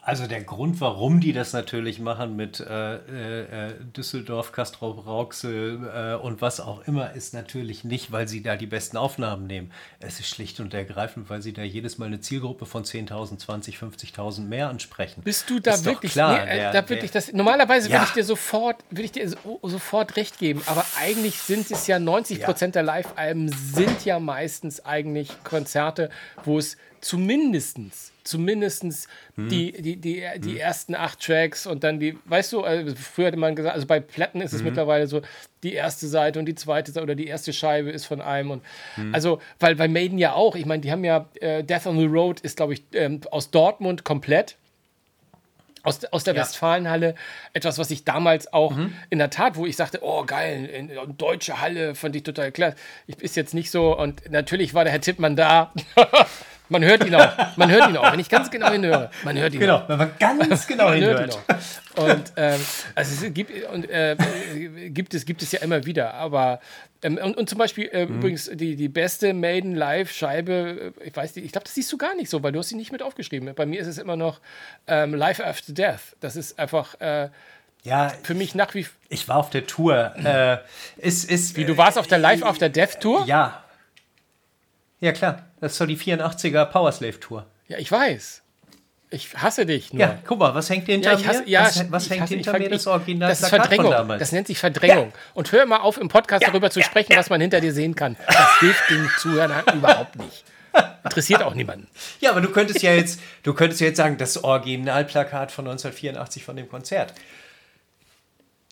Also der Grund, warum die das natürlich machen mit äh, äh, Düsseldorf, Castro Rauxel äh, und was auch immer, ist natürlich nicht, weil sie da die besten Aufnahmen nehmen. Es ist schlicht und ergreifend, weil sie da jedes Mal eine Zielgruppe von 10.000, 20, 50.000 mehr ansprechen. Bist du da ist wirklich klar? Nee, äh, der, da wirklich das, normalerweise ja. würde ich dir sofort, würde ich dir so, sofort recht geben, aber eigentlich sind es ja 90 Prozent ja. der Live-Alben sind ja meistens eigentlich Konzerte, wo es zumindestens zumindestens Hm. die, die, die, die ersten acht Tracks und dann die, weißt du, also früher hatte man gesagt, also bei Platten ist es Hm. mittlerweile so, die erste Seite und die zweite Seite oder die erste Scheibe ist von einem und Hm. also, weil bei Maiden ja auch, ich meine, die haben ja, äh, Death on the Road ist, glaube ich, ähm, aus Dortmund komplett. Aus, aus der Ja. Westfalenhalle, etwas, was ich damals auch Mhm. in der Tat, wo ich sagte, oh geil, in, in deutsche Halle, fand ich total klar. Ich ist jetzt nicht so und natürlich war der Herr Tippmann da. man hört ihn auch, man hört ihn auch, wenn ich ganz genau hinhöre, man hört ihn Genau, auch. wenn man ganz genau Man hört ihn hinhört. auch. Und ähm, also es gibt, und, äh, gibt, es, gibt es ja immer wieder, aber ähm, und, und zum Beispiel äh, Mhm. übrigens die, die beste Maiden Live-Scheibe, äh, ich weiß nicht, ich glaube, das siehst du gar nicht so, weil du hast sie nicht mit aufgeschrieben. Bei mir ist es immer noch ähm, Life After Death. Das ist einfach äh, Ja, für mich nach wie ich war auf der Tour. Äh, ist, ist, Wie, du warst auf der Live After Death Tour? Ja. Ja, klar. Das ist doch die 84er Powerslave Tour. Ja, ich weiß. Ich hasse dich nur. Ja, guck mal, was hängt hinter Ja, ich hasse, mir? ja, was was hängt hasse, hinter mir? Das Original Das ist Plakat von Verdrängung. damals. Das nennt sich Verdrängung. Und hör mal auf, im Podcast darüber zu sprechen, was man hinter dir sehen kann. Das hilft den Zuhörern überhaupt nicht. Interessiert auch niemanden. Ja, aber du könntest ja jetzt, du könntest ja jetzt sagen, das Originalplakat von 1984 von dem Konzert.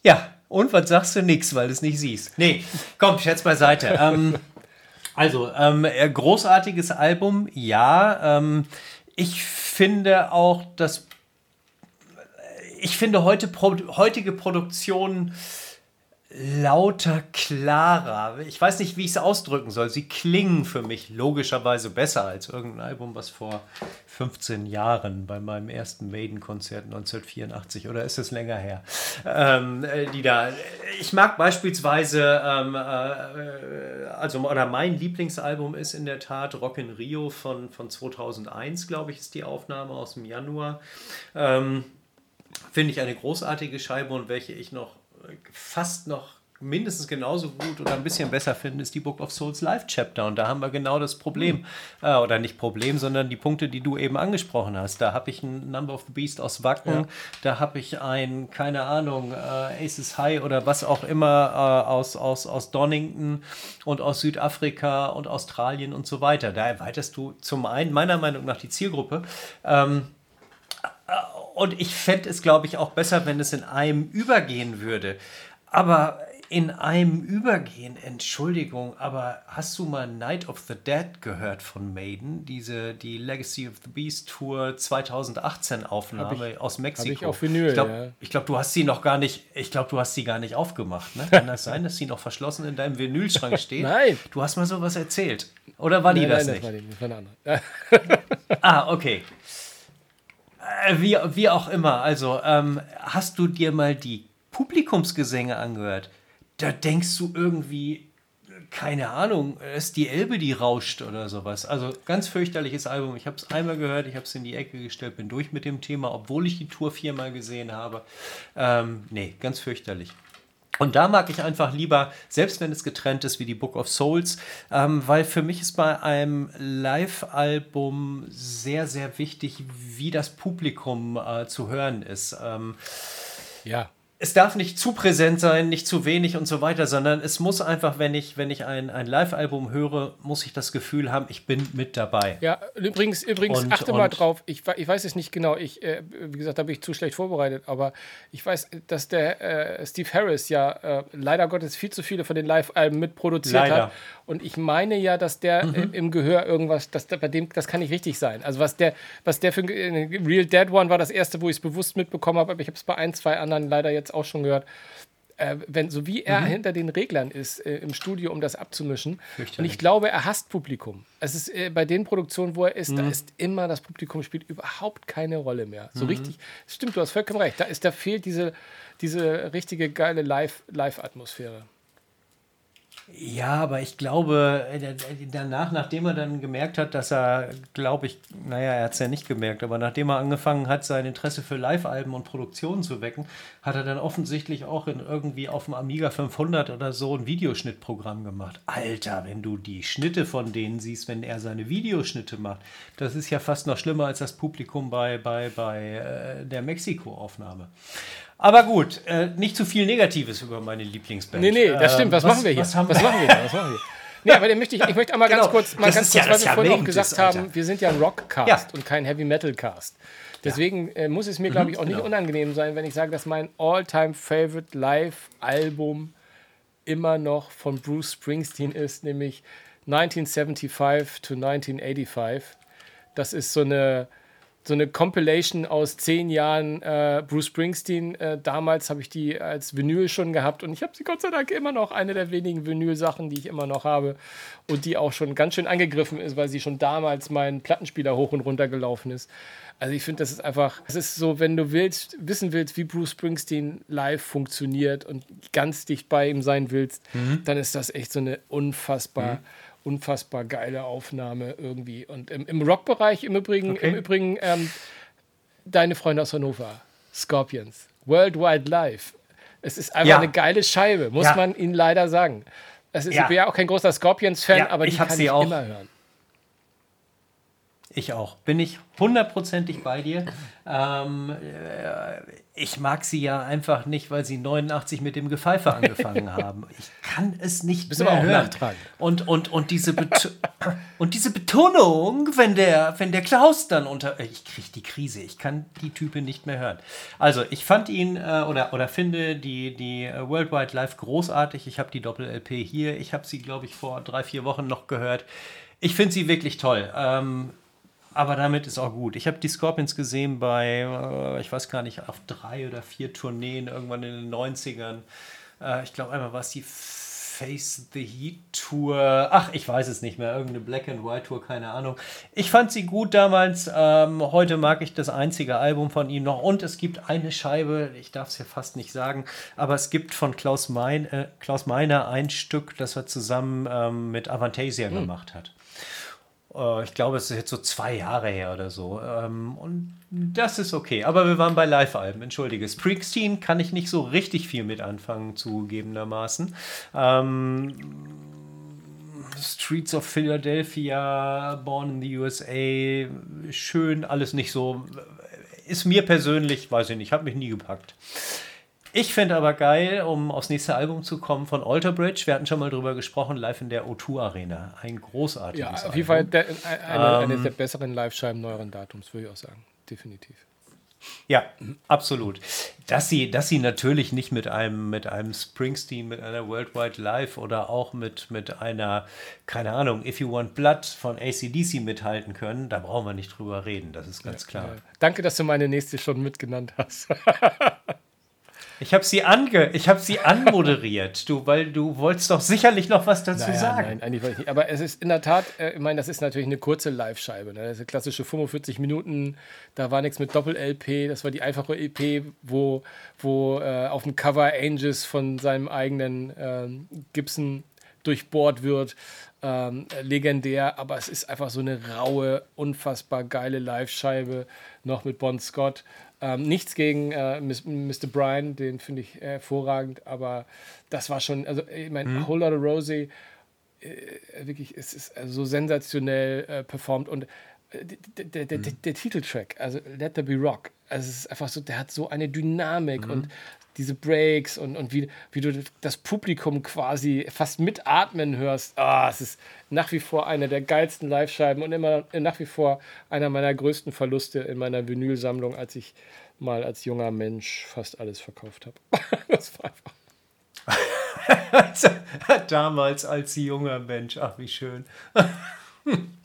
Ja, und was sagst du? Nix, weil du es nicht siehst. Nee, komm, Scherz beiseite. ähm, also, ähm, äh, großartiges Album, ja. Ähm, ich finde auch, dass ich finde heute heutige Produktionen lauter, klarer. Ich weiß nicht, wie ich es ausdrücken soll. Sie klingen für mich logischerweise besser als irgendein Album, was vor 15 Jahren bei meinem ersten Maiden-Konzert 1984 oder ist es länger her? Ähm, äh, die da. Ich mag beispielsweise, ähm, äh, also oder mein Lieblingsalbum ist in der Tat Rock in Rio von, von 2001, glaube ich, ist die Aufnahme aus dem Januar. Ähm, Finde ich eine großartige Scheibe und welche ich noch fast noch mindestens genauso gut oder ein bisschen besser finde, ist die Book of Souls Live Chapter. Und da haben wir genau das Problem. Äh, oder nicht Problem, sondern die Punkte, die du eben angesprochen hast. Da habe ich ein Number of the Beast aus Wacken, da habe ich ein, keine Ahnung, äh, Aces High oder was auch immer äh, aus, aus, aus Donington und aus Südafrika und Australien und so weiter. Da erweiterst du zum einen meiner Meinung nach die Zielgruppe. Ähm, und ich fände es, glaube ich, auch besser, wenn es in einem übergehen würde. Aber in einem übergehen, Entschuldigung, aber hast du mal Night of the Dead gehört von Maiden? Diese, die Legacy of the Beast Tour 2018 Aufnahme aus Mexiko. ich auf Vinyl, Ich glaube, ja. ich glaub, du hast sie noch gar nicht, ich glaube, du hast sie gar nicht aufgemacht. Ne? Kann das sein, dass sie noch verschlossen in deinem Vinylschrank steht? Nein. Du hast mal sowas erzählt. Oder war die Nein, das nein, nicht? war die, das war eine andere. Ah, okay. Äh, Wie, wie auch immer, also ähm, hast du dir mal die Publikumsgesänge angehört? Da denkst du irgendwie, keine Ahnung, ist die Elbe, die rauscht oder sowas. Also ganz fürchterliches Album. Ich habe es einmal gehört, ich habe es in die Ecke gestellt, bin durch mit dem Thema, obwohl ich die Tour viermal gesehen habe. Ähm, nee, ganz fürchterlich. Und da mag ich einfach lieber, selbst wenn es getrennt ist wie die Book of Souls, ähm, weil für mich ist bei einem Live-Album sehr, sehr wichtig, wie das Publikum äh, zu hören ist. Ähm, Ja. Es darf nicht zu präsent sein, nicht zu wenig und so weiter, sondern es muss einfach, wenn ich, wenn ich ein, ein Live-Album höre, muss ich das Gefühl haben, ich bin mit dabei. Ja, übrigens, übrigens Und- achte mal und- drauf. Ich, ich weiß es nicht genau. Ich, äh, wie gesagt, da bin ich zu schlecht vorbereitet. Aber ich weiß, dass der äh, Steve Harris ja äh, leider Gottes viel zu viele von den Live-Alben mitproduziert Leider. hat. Und ich meine ja, dass der äh, im Gehör irgendwas, dass bei dem, das kann nicht richtig sein. Also was der, was der für ein äh, Real Dead One war das erste, wo ich es bewusst mitbekommen habe, aber ich habe es bei ein, zwei anderen leider jetzt auch schon gehört. Äh, wenn so wie er hinter den Reglern ist äh, im Studio, um das abzumischen. Und ich glaube, er hasst Publikum. Es ist äh, bei den Produktionen, wo er ist, da ist immer das Publikum spielt überhaupt keine Rolle mehr. So richtig. Stimmt, du hast vollkommen recht. Da ist, da fehlt diese, diese richtige geile Live- Live-Atmosphäre. Ja, aber ich glaube, äh, danach, nachdem er dann gemerkt hat, dass er, glaube ich, naja, er hat es ja nicht gemerkt, aber nachdem er angefangen hat, sein Interesse für Live-Alben und Produktionen zu wecken, hat er dann offensichtlich auch in irgendwie auf dem Amiga 500 oder so ein Videoschnittprogramm gemacht. Alter, wenn du die Schnitte von denen siehst, wenn er seine Videoschnitte macht, das ist ja fast noch schlimmer als das Publikum bei, bei, bei äh, der Mexiko-Aufnahme. Aber gut, äh, nicht zu viel Negatives über meine Lieblingsband. Nee, nee, das Ähm, stimmt. Was, machen wir hier? Was was machen wir da? Was machen wir? Nee, aber möchte ich, ich möchte einmal genau. ganz kurz, mal ganz kurz, ja, weil wir vorhin auch gesagt ist, haben, wir sind ja ein Rockcast ja. und kein Heavy Metal Cast. Deswegen äh, muss es mir, glaube ich, auch nicht genau. unangenehm sein, wenn ich sage, dass mein all-time favorite Live-Album immer noch von Bruce Springsteen ist, nämlich 1975 to 1985. Das ist so eine so eine Compilation aus zehn Jahren äh, Bruce Springsteen. Äh, damals habe ich die als Vinyl schon gehabt und ich habe sie Gott sei Dank immer noch, eine der wenigen Vinyl-Sachen, die ich immer noch habe und die auch schon ganz schön angegriffen ist, weil sie schon damals meinen Plattenspieler hoch und runter gelaufen ist. Also ich finde, das ist einfach, es ist so, wenn du willst, wissen willst, wie Bruce Springsteen live funktioniert und ganz dicht bei ihm sein willst, mhm. dann ist das echt so eine unfassbar mhm unfassbar geile Aufnahme irgendwie. Und im, im Rockbereich im Übrigen, okay. im Übrigen ähm, deine Freunde aus Hannover, Scorpions, Worldwide Live. Es ist einfach ja. eine geile Scheibe, muss ja. man ihnen leider sagen. Es ist, ja. Ich bin ja auch kein großer Scorpions-Fan, aber die ich kann ich auch. immer hören. Ich auch. Bin ich hundertprozentig bei dir. Ähm, äh, ich mag sie ja einfach nicht, weil sie 89 mit dem Gefeife angefangen haben. Ich kann es nicht Bist mehr auch hören. Und, und, und, diese und diese Betonung, wenn der, wenn der Klaus dann unter... Ich kriege die Krise. Ich kann die Type nicht mehr hören. Also, ich fand ihn äh, oder, oder finde die, die Worldwide Live großartig. Ich habe die Doppel-LP hier. Ich habe sie, glaube ich, vor drei, vier Wochen noch gehört. Ich finde sie wirklich toll. Ähm, aber damit ist auch gut. Ich habe die Scorpions gesehen bei, äh, ich weiß gar nicht, auf drei oder vier Tourneen irgendwann in den 90ern. Äh, ich glaube, einmal war es die Face the Heat Tour. Ach, ich weiß es nicht mehr. Irgendeine Black and White Tour, keine Ahnung. Ich fand sie gut damals. Ähm, heute mag ich das einzige Album von ihm noch. Und es gibt eine Scheibe, ich darf es ja fast nicht sagen, aber es gibt von Klaus, mein, äh, Klaus Meiner ein Stück, das er zusammen ähm, mit Avantasia hm. gemacht hat. Äh, ich glaube, es ist jetzt so zwei Jahre her oder so. Ähm, und das ist okay. Aber wir waren bei Live-Alben, entschuldige. Springsteen kann ich nicht so richtig viel mit anfangen, zugegebenermaßen. Ähm, Streets of Philadelphia, Born in the USA, schön, alles nicht so. Ist mir persönlich, weiß ich nicht, hat mich nie gepackt. Ich finde aber geil, um aufs nächste Album zu kommen von Alter Bridge. Wir hatten schon mal drüber gesprochen, live in der O2 Arena. Ein großartiges Ja, auf jeden Fall der, eine, ähm, eine der besseren Live-Scheiben neueren Datums, würde ich auch sagen. Definitiv. Ja, absolut. Dass sie, dass sie natürlich nicht mit einem, mit einem Springsteen, mit einer Worldwide Live oder auch mit, mit einer, keine Ahnung, If You Want Blood von ACDC mithalten können, da brauchen wir nicht drüber reden, das ist ganz ja, klar. Ja. Danke, dass du meine nächste schon mitgenannt hast. Ich habe sie ange, ich habe sie anmoderiert, du, weil du wolltest doch sicherlich noch was dazu naja, sagen. Nein, eigentlich wollte ich nicht. Aber es ist in der Tat, äh, ich meine, das ist natürlich eine kurze Live-Scheibe. Ne? Das ist eine klassische 45 Minuten. Da war nichts mit Doppel-LP. Das war die einfache EP, wo, wo äh, auf dem Cover Angels von seinem eigenen ähm, Gibson durchbohrt wird. Ähm, legendär, aber es ist einfach so eine raue, unfassbar geile Live-Scheibe, noch mit Bon Scott. Ähm, nichts gegen äh, Mr. Brian, den finde ich hervorragend, aber das war schon, also ich meine, mhm. Whole Lotta Rosie, äh, wirklich, es ist so sensationell äh, performt und der, der, mhm. der, der, Titeltrack, also Let There Be Rock, also es ist einfach so, der hat so eine Dynamik mhm. und diese Breaks und, und wie, wie du das Publikum quasi fast mitatmen hörst. Ah, es ist nach wie vor eine der geilsten Live-Scheiben und immer nach wie vor einer meiner größten Verluste in meiner Vinylsammlung, als ich mal als junger Mensch fast alles verkauft habe. das war einfach. Damals als junger Mensch, ach wie schön.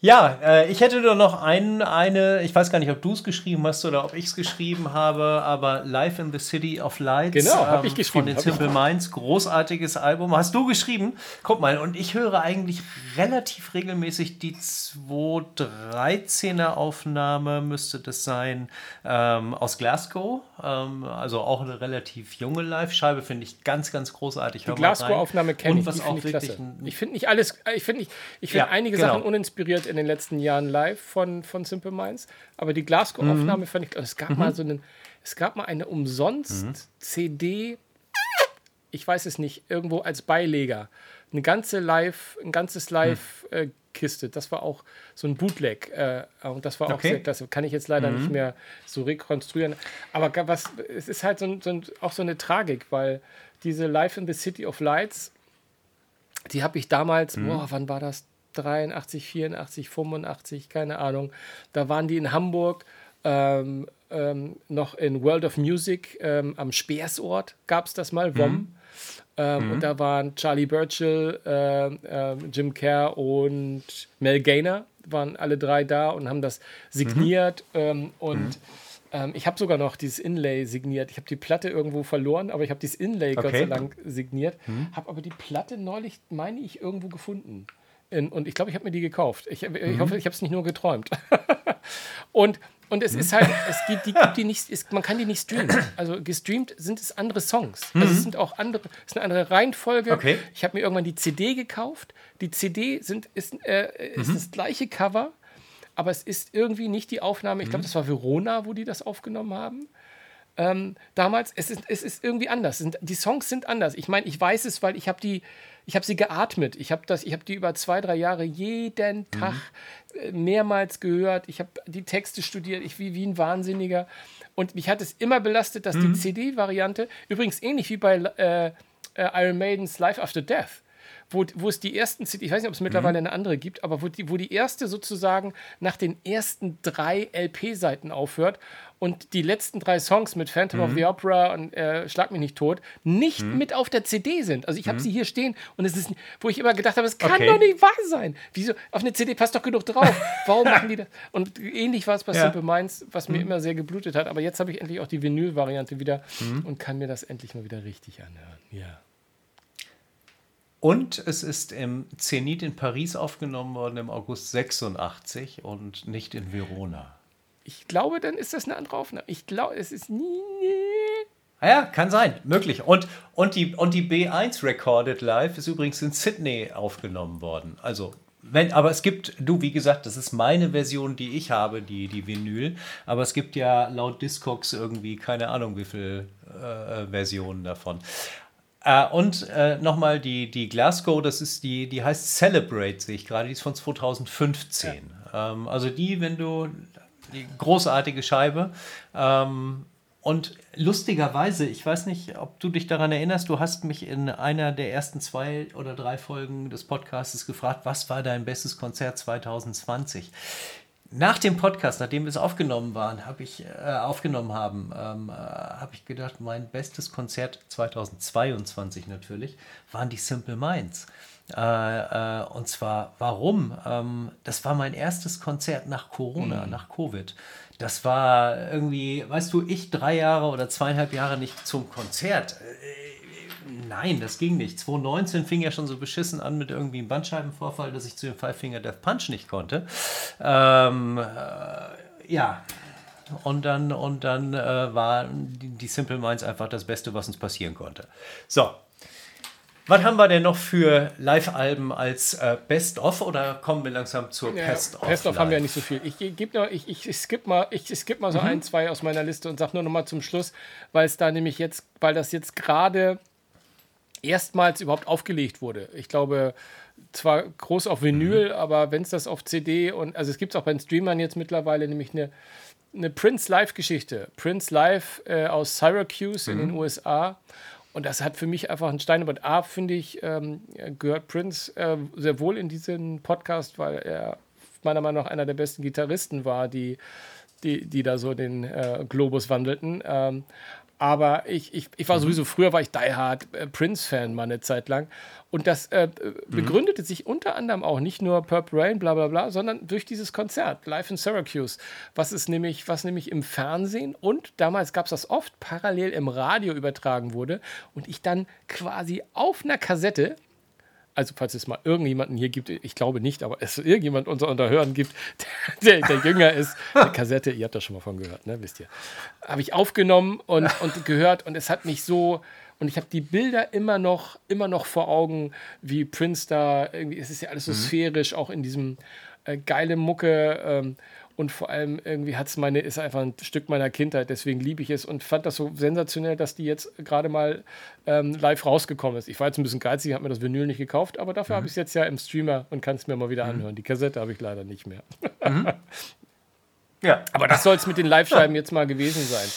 Ja, äh, ich hätte nur noch ein, eine, ich weiß gar nicht, ob du es geschrieben hast oder ob ich es geschrieben habe, aber Live in the City of Lights. Genau, habe ähm, ich geschrieben. Von den Simple Minds, großartiges Album. Hast du geschrieben? Guck mal, und ich höre eigentlich relativ regelmäßig die 213er Aufnahme, müsste das sein, ähm, aus Glasgow. Ähm, also auch eine relativ junge Live-Scheibe, finde ich ganz, ganz großartig. Die Glasgow-Aufnahme kenne ich, die finde ich klasse. Ich finde nicht alles, ich finde nicht, ich finde ja, einige genau. Sachen uninspiriert in den letzten Jahren live von, von Simple Minds, aber die Glasgow-Aufnahme mhm. fand ich, es gab mhm. mal so einen, es gab mal eine Umsonst-CD, mhm. ich weiß es nicht, irgendwo als Beileger. Eine ganze Live, ein ganzes Live- mhm. äh, Kiste. Das war auch so ein Bootleg. Äh, und das war auch okay. sehr klasse. Kann ich jetzt leider mhm. nicht mehr so rekonstruieren. Aber was, es ist halt so, so auch so eine Tragik, weil diese Life in the City of Lights Die habe ich damals, mhm. boah, wann war das? 83, 84, 85, keine Ahnung. Da waren die in Hamburg, ähm, ähm, noch in World of Music ähm, am Speersort gab es das mal, WOM. Mhm. Ähm, mhm. Und da waren Charlie Burchill, äh, äh, Jim Kerr und Mel Gaynor, waren alle drei da und haben das signiert. Mhm. Ähm, und mhm. ähm, ich habe sogar noch dieses Inlay signiert. Ich habe die Platte irgendwo verloren, aber ich habe dieses Inlay okay. Gott sei Dank signiert. Mhm. Habe aber die Platte neulich, meine ich, irgendwo gefunden. In, und ich glaube, ich habe mir die gekauft. Ich, ich mhm. hoffe, ich habe es nicht nur geträumt. und und es ist halt, es gibt, die gibt die nicht, es, man kann die nicht streamen. Also gestreamt sind es andere Songs. Also es mhm. sind auch andere, es ist eine andere Reihenfolge. Okay. Ich habe mir irgendwann die CD gekauft. Die CD sind, ist, äh, ist mhm. das gleiche Cover, aber es ist irgendwie nicht die Aufnahme. Ich glaube, mhm. das war Verona, wo die das aufgenommen haben. Ähm, damals, es ist, es ist irgendwie anders. Die Songs sind anders. Ich meine, ich weiß es, weil ich habe die ich habe sie geatmet. Ich habe das, die über zwei, drei Jahre jeden mhm. Tag mhm. mehrmals gehört. Ich habe die Texte studiert, ich wie, wie ein Wahnsinniger. Und mich hat es immer belastet, dass mhm. die CD-Variante, übrigens ähnlich wie bei äh, äh, Iron Maidens Life After Death, wo, wo es die ersten CD, ich weiß nicht, ob es mittlerweile mhm. eine andere gibt, aber wo die, wo die erste sozusagen nach den ersten drei LP-Seiten aufhört und die letzten drei Songs mit Phantom mhm. of the Opera und äh, Schlag mich nicht tot nicht mhm. mit auf der CD sind. Also ich habe mhm. sie hier stehen und es ist, wo ich immer gedacht habe, es kann okay. doch nicht wahr sein. Wieso? Auf eine CD passt doch genug drauf. Warum machen die das? Und ähnlich war es bei ja. Simple Minds, was mir mhm. immer sehr geblutet hat. Aber jetzt habe ich endlich auch die Vinyl-Variante wieder mhm. und kann mir das endlich mal wieder richtig anhören. Ja. Und es ist im Zenit in Paris aufgenommen worden im August 86 und nicht in Verona. Ich glaube, dann ist das eine andere Aufnahme. Ich glaube, es ist nie. Ah ja, kann sein, möglich. Und, und, die, und die B1 Recorded Live ist übrigens in Sydney aufgenommen worden. Also, wenn, aber es gibt, du, wie gesagt, das ist meine Version, die ich habe, die, die Vinyl. Aber es gibt ja laut Discogs irgendwie keine Ahnung, wie viele äh, Versionen davon. Äh, und äh, nochmal die, die Glasgow, das ist die, die heißt Celebrate, sehe ich gerade, die ist von 2015. Ja. Ähm, also die, wenn du, die großartige Scheibe. Ähm, und lustigerweise, ich weiß nicht, ob du dich daran erinnerst, du hast mich in einer der ersten zwei oder drei Folgen des Podcasts gefragt, was war dein bestes Konzert 2020? Nach dem Podcast, nachdem wir es aufgenommen waren, habe ich äh, aufgenommen haben, ähm, äh, habe ich gedacht, mein bestes Konzert 2022 natürlich waren die Simple Minds. Äh, äh, und zwar, warum? Ähm, das war mein erstes Konzert nach Corona, mhm. nach Covid. Das war irgendwie, weißt du, ich drei Jahre oder zweieinhalb Jahre nicht zum Konzert. Nein, das ging nicht. 2019 fing ja schon so beschissen an mit irgendwie einem Bandscheibenvorfall, dass ich zu dem Five Finger Death Punch nicht konnte. Ähm, äh, ja. Und dann, und dann äh, war die, die Simple Minds einfach das Beste, was uns passieren konnte. So, was haben wir denn noch für Live-Alben als äh, Best-of oder kommen wir langsam zur ja, Best-of? Best-of haben wir ja nicht so viel. Ich, ich, noch, ich, ich, ich skippe mal, ich, ich skipp mal so mhm. ein, zwei aus meiner Liste und sage nur noch mal zum Schluss, weil es da nämlich jetzt, weil das jetzt gerade erstmals überhaupt aufgelegt wurde. Ich glaube, zwar groß auf Vinyl, mhm. aber wenn es das auf CD und also es gibt es auch bei den Streamern jetzt mittlerweile nämlich eine, eine Prince Live-Geschichte. Prince Live äh, aus Syracuse mhm. in den mhm. USA. Und das hat für mich einfach einen Stein über A, finde ich, ähm, gehört Prince äh, sehr wohl in diesen Podcast, weil er meiner Meinung nach einer der besten Gitarristen war, die, die, die da so den äh, Globus wandelten. Ähm, aber ich, ich, ich war mhm. sowieso, früher war ich Die Hard äh, Prince-Fan mal eine Zeit lang. Und das äh, mhm. begründete sich unter anderem auch nicht nur Purple Rain, bla bla bla, sondern durch dieses Konzert, Live in Syracuse, was ist nämlich, was nämlich im Fernsehen und damals gab es das oft parallel im Radio übertragen wurde und ich dann quasi auf einer Kassette also falls es mal irgendjemanden hier gibt, ich glaube nicht, aber es irgendjemand unser Unterhören gibt, der, der, jünger ist, eine Kassette, ihr habt das schon mal von gehört, ne, wisst ihr, habe ich aufgenommen und, und gehört und es hat mich so, und ich habe die Bilder immer noch, immer noch vor Augen, wie Prince da, irgendwie, es ist ja alles so mhm. sphärisch, auch in diesem äh, geile Mucke ähm, und vor allem irgendwie hat es meine, ist einfach ein Stück meiner Kindheit, deswegen liebe ich es und fand das so sensationell, dass die jetzt gerade mal ähm, live rausgekommen ist. Ich war jetzt ein bisschen geizig, habe mir das Vinyl nicht gekauft, aber dafür mhm. habe ich es jetzt ja im Streamer und kann es mir mal wieder mhm. anhören. Die Kassette habe ich leider nicht mehr. Mhm. ja. Aber das soll es mit den Live-Scheiben jetzt mal gewesen sein.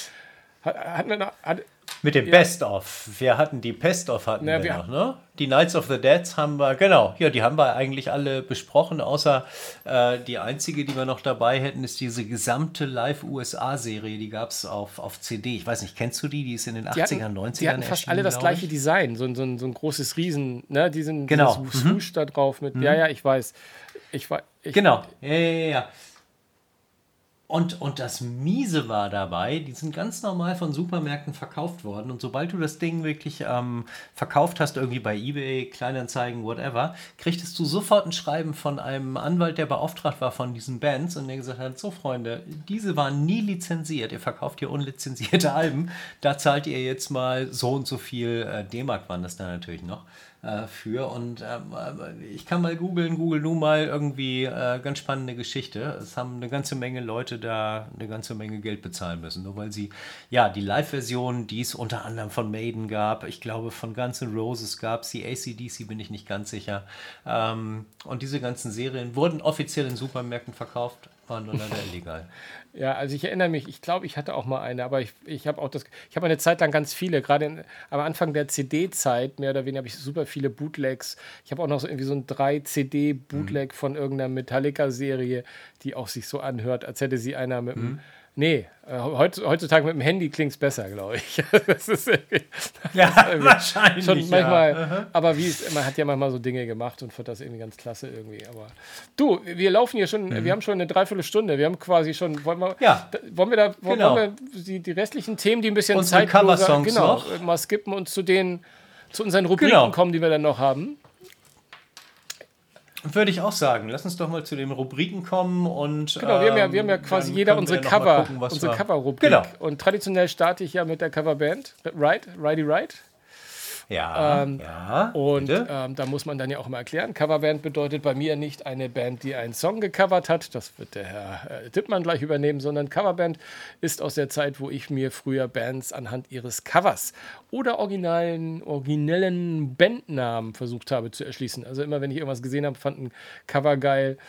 Hat, hat, hat, Mit dem Ja. Best-of. Wir hatten die Best-of hatten Na, wir, wir noch, ne? Die Knights of the Dead haben wir, genau, ja, die haben wir eigentlich alle besprochen, außer äh, die einzige, die wir noch dabei hätten, ist diese gesamte Live-USA-Serie, die gab es auf, auf CD. Ich weiß nicht, kennst du die? Die ist in den 80ern, Die hatten, 90ern die hatten fast alle das gleiche ich. Design, so, ein- so, so ein großes Riesen, ne? Diesen, Genau. dieses Swoosh da drauf mit, ja, ja, ich weiß. Ich, ich, Genau, ja, ja, ja, ja. Und, und das Miese war dabei, die sind ganz normal von Supermärkten verkauft worden. Und sobald du das Ding wirklich ähm, verkauft hast, irgendwie bei eBay, Kleinanzeigen, whatever, kriegtest du sofort ein Schreiben von einem Anwalt, der beauftragt war von diesen Bands und der gesagt hat: So, Freunde, diese waren nie lizenziert. Ihr verkauft hier unlizenzierte Alben. Da zahlt ihr jetzt mal so und so viel äh, D-Mark, waren das dann natürlich noch äh, für. Und ähm, äh, ich kann mal googeln, google nun mal irgendwie äh, ganz spannende Geschichte. Es haben eine ganze Menge Leute da eine ganze Menge Geld bezahlen müssen, nur weil sie, ja, die Live-Version, die es unter anderem von Maiden gab, ich glaube von Guns N' Roses gab es, die ACDC bin ich nicht ganz sicher. Ähm, und diese ganzen Serien wurden offiziell in Supermärkten verkauft, waren leider illegal. Ja, also ich erinnere mich, ich glaube, ich hatte auch mal eine, aber ich, ich habe auch das, ich habe eine Zeit lang ganz viele, gerade in- am Anfang der CD-Zeit, mehr oder weniger, habe ich super viele Bootlegs. Ich habe auch noch so irgendwie so ein 3-CD-Bootleg von irgendeiner Metallica-Serie, die auch sich so anhört, als hätte sie einer mit dem. Nee, äh, heut, heutzutage mit dem Handy klingt es besser, glaube ich. das ist irgendwie, Ja, irgendwie wahrscheinlich. schon ja. manchmal, aber wie es, man hat ja manchmal so Dinge gemacht und fand das irgendwie ganz klasse irgendwie. Aber du, wir laufen hier schon, wir haben schon eine Dreiviertelstunde. Wir haben quasi schon, wollen wir, Mhm. Ja. da, wollen wir da, wollen, Genau. wollen wir die, die restlichen Themen, die ein bisschen Coversongs genau, noch. mal skippen und zu den, zu unseren Rubriken Genau. kommen, die wir dann noch haben. Würde ich auch sagen. Lass uns doch mal zu den Rubriken kommen und. Genau, wir haben ja, ähm, wir haben ja quasi dann jeder unsere Cover, gucken, unsere Cover-Rubrik. Genau. Und traditionell starte ich ja mit der Coverband, Right, Righty Right. Ja, Ähm, ja. Und ähm, da muss man dann ja auch mal erklären, Coverband bedeutet bei mir nicht eine Band, die einen Song gecovert hat, das wird der Herr äh, Tippmann gleich übernehmen, sondern Coverband ist aus der Zeit, wo ich mir früher Bands anhand ihres Covers oder originalen, originellen Bandnamen versucht habe zu erschließen. Also immer, wenn ich irgendwas gesehen habe, fand ein Cover geil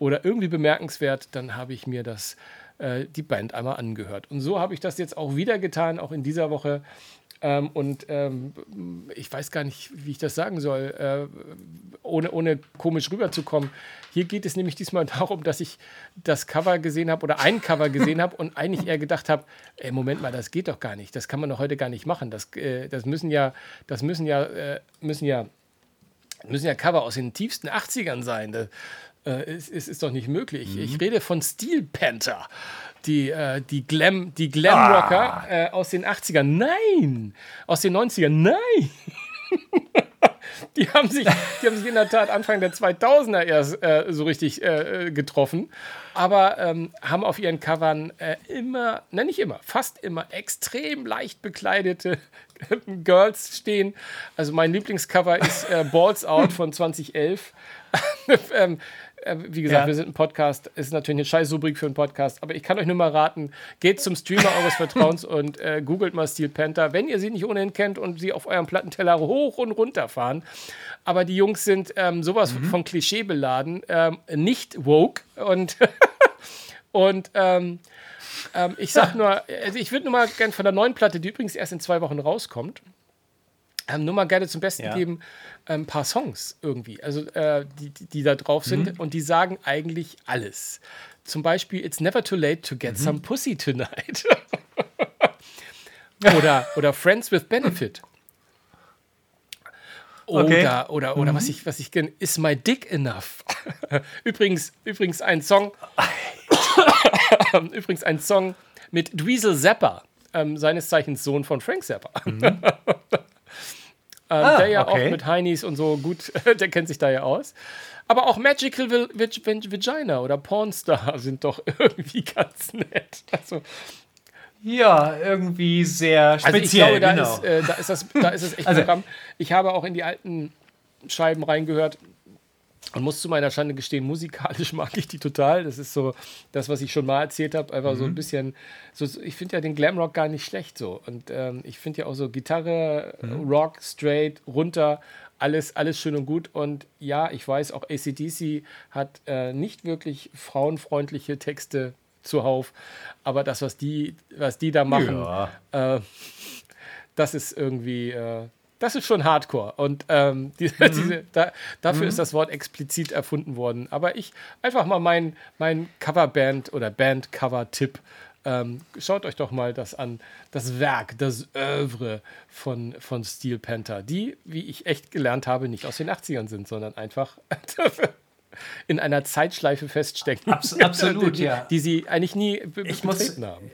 oder irgendwie bemerkenswert, dann habe ich mir das, äh, die Band einmal angehört. Und so habe ich das jetzt auch wieder getan, auch in dieser Woche. Ähm, und ähm, ich weiß gar nicht, wie ich das sagen soll, äh, ohne, ohne komisch rüberzukommen. Hier geht es nämlich diesmal darum, dass ich das Cover gesehen habe oder ein Cover gesehen habe und eigentlich eher gedacht habe, ey, Moment mal, das geht doch gar nicht. Das kann man doch heute gar nicht machen. Das, äh, das müssen ja, das müssen ja, äh, müssen ja, müssen ja Cover aus den tiefsten 80ern sein. Das, äh, es, es ist doch nicht möglich. Ich rede von Steel Panther. Die, äh, die Glam, die Glamrocker äh, aus den 80ern. Nein! Aus den 90ern. Nein! die, haben sich, die haben sich in der Tat Anfang der 2000er erst äh, so richtig äh, äh, getroffen. Aber ähm, haben auf ihren Covern äh, immer, nein, nicht immer, fast immer extrem leicht bekleidete Girls stehen. Also mein Lieblingscover ist Balls Out von 2011. ähm, äh, wie gesagt, Ja. wir sind ein Podcast, ist natürlich eine scheiß Rubrik für einen Podcast, aber ich kann euch nur mal raten, geht zum Streamer eures Vertrauens und äh, googelt mal Steel Panther, wenn ihr sie nicht ohnehin kennt und sie auf eurem Plattenteller hoch und runter fahren. Aber die Jungs sind ähm, sowas von Klischee beladen, ähm, nicht woke und, und ähm, ähm, ich sag nur, also ich würde nur mal gerne von der neuen Platte, die übrigens erst in zwei Wochen rauskommt, ähm, nur mal gerne zum Besten Ja. geben, ein ähm, paar Songs irgendwie, also äh, die, die, die da drauf sind und die sagen eigentlich alles. Zum Beispiel It's never too late to get some pussy tonight. oder, oder Friends with Benefit. Oder, Okay. oder, oder was ich, was ich gerne, Is my dick enough? übrigens, übrigens ein Song, übrigens ein Song mit Dweezil Zappa, ähm, seines Zeichens Sohn von Frank Zappa. ähm, der ja Ah, okay. auch mit Heinis und so gut, der kennt sich da ja aus. Aber auch Magical Vagina oder Pornstar sind doch irgendwie ganz nett. Also, Ja, irgendwie sehr also ich speziell. glaube, da, genau. ist, äh, da, ist das, da ist es echt Also- Programm. Ich habe auch in die alten Scheiben reingehört und muss zu meiner Schande gestehen, musikalisch mag ich die total. Das ist so das, was ich schon mal erzählt habe. Einfach Mhm. so ein bisschen, so, ich finde ja den Glamrock gar nicht schlecht so. Und ähm, ich finde ja auch so Gitarre, Mhm. Rock, straight, runter, alles, alles schön und gut. Und ja, ich weiß, auch ACDC hat äh, nicht wirklich frauenfreundliche Texte zuhauf. Aber das, was die, was die da machen, ja. äh, das ist irgendwie, äh, das ist schon Hardcore. Und ähm, die, mhm. diese, da, dafür mhm. ist das Wort explizit erfunden worden. Aber ich einfach mal mein, mein Coverband oder Bandcover-Tipp. Ähm, schaut euch doch mal das an, das Werk, das Övre von, von Steel Panther, die, wie ich echt gelernt habe, nicht aus den 80ern sind, sondern einfach in einer Zeitschleife feststecken. Abs absolut, die, ja. Die sie eigentlich nie ich betreten muss, haben.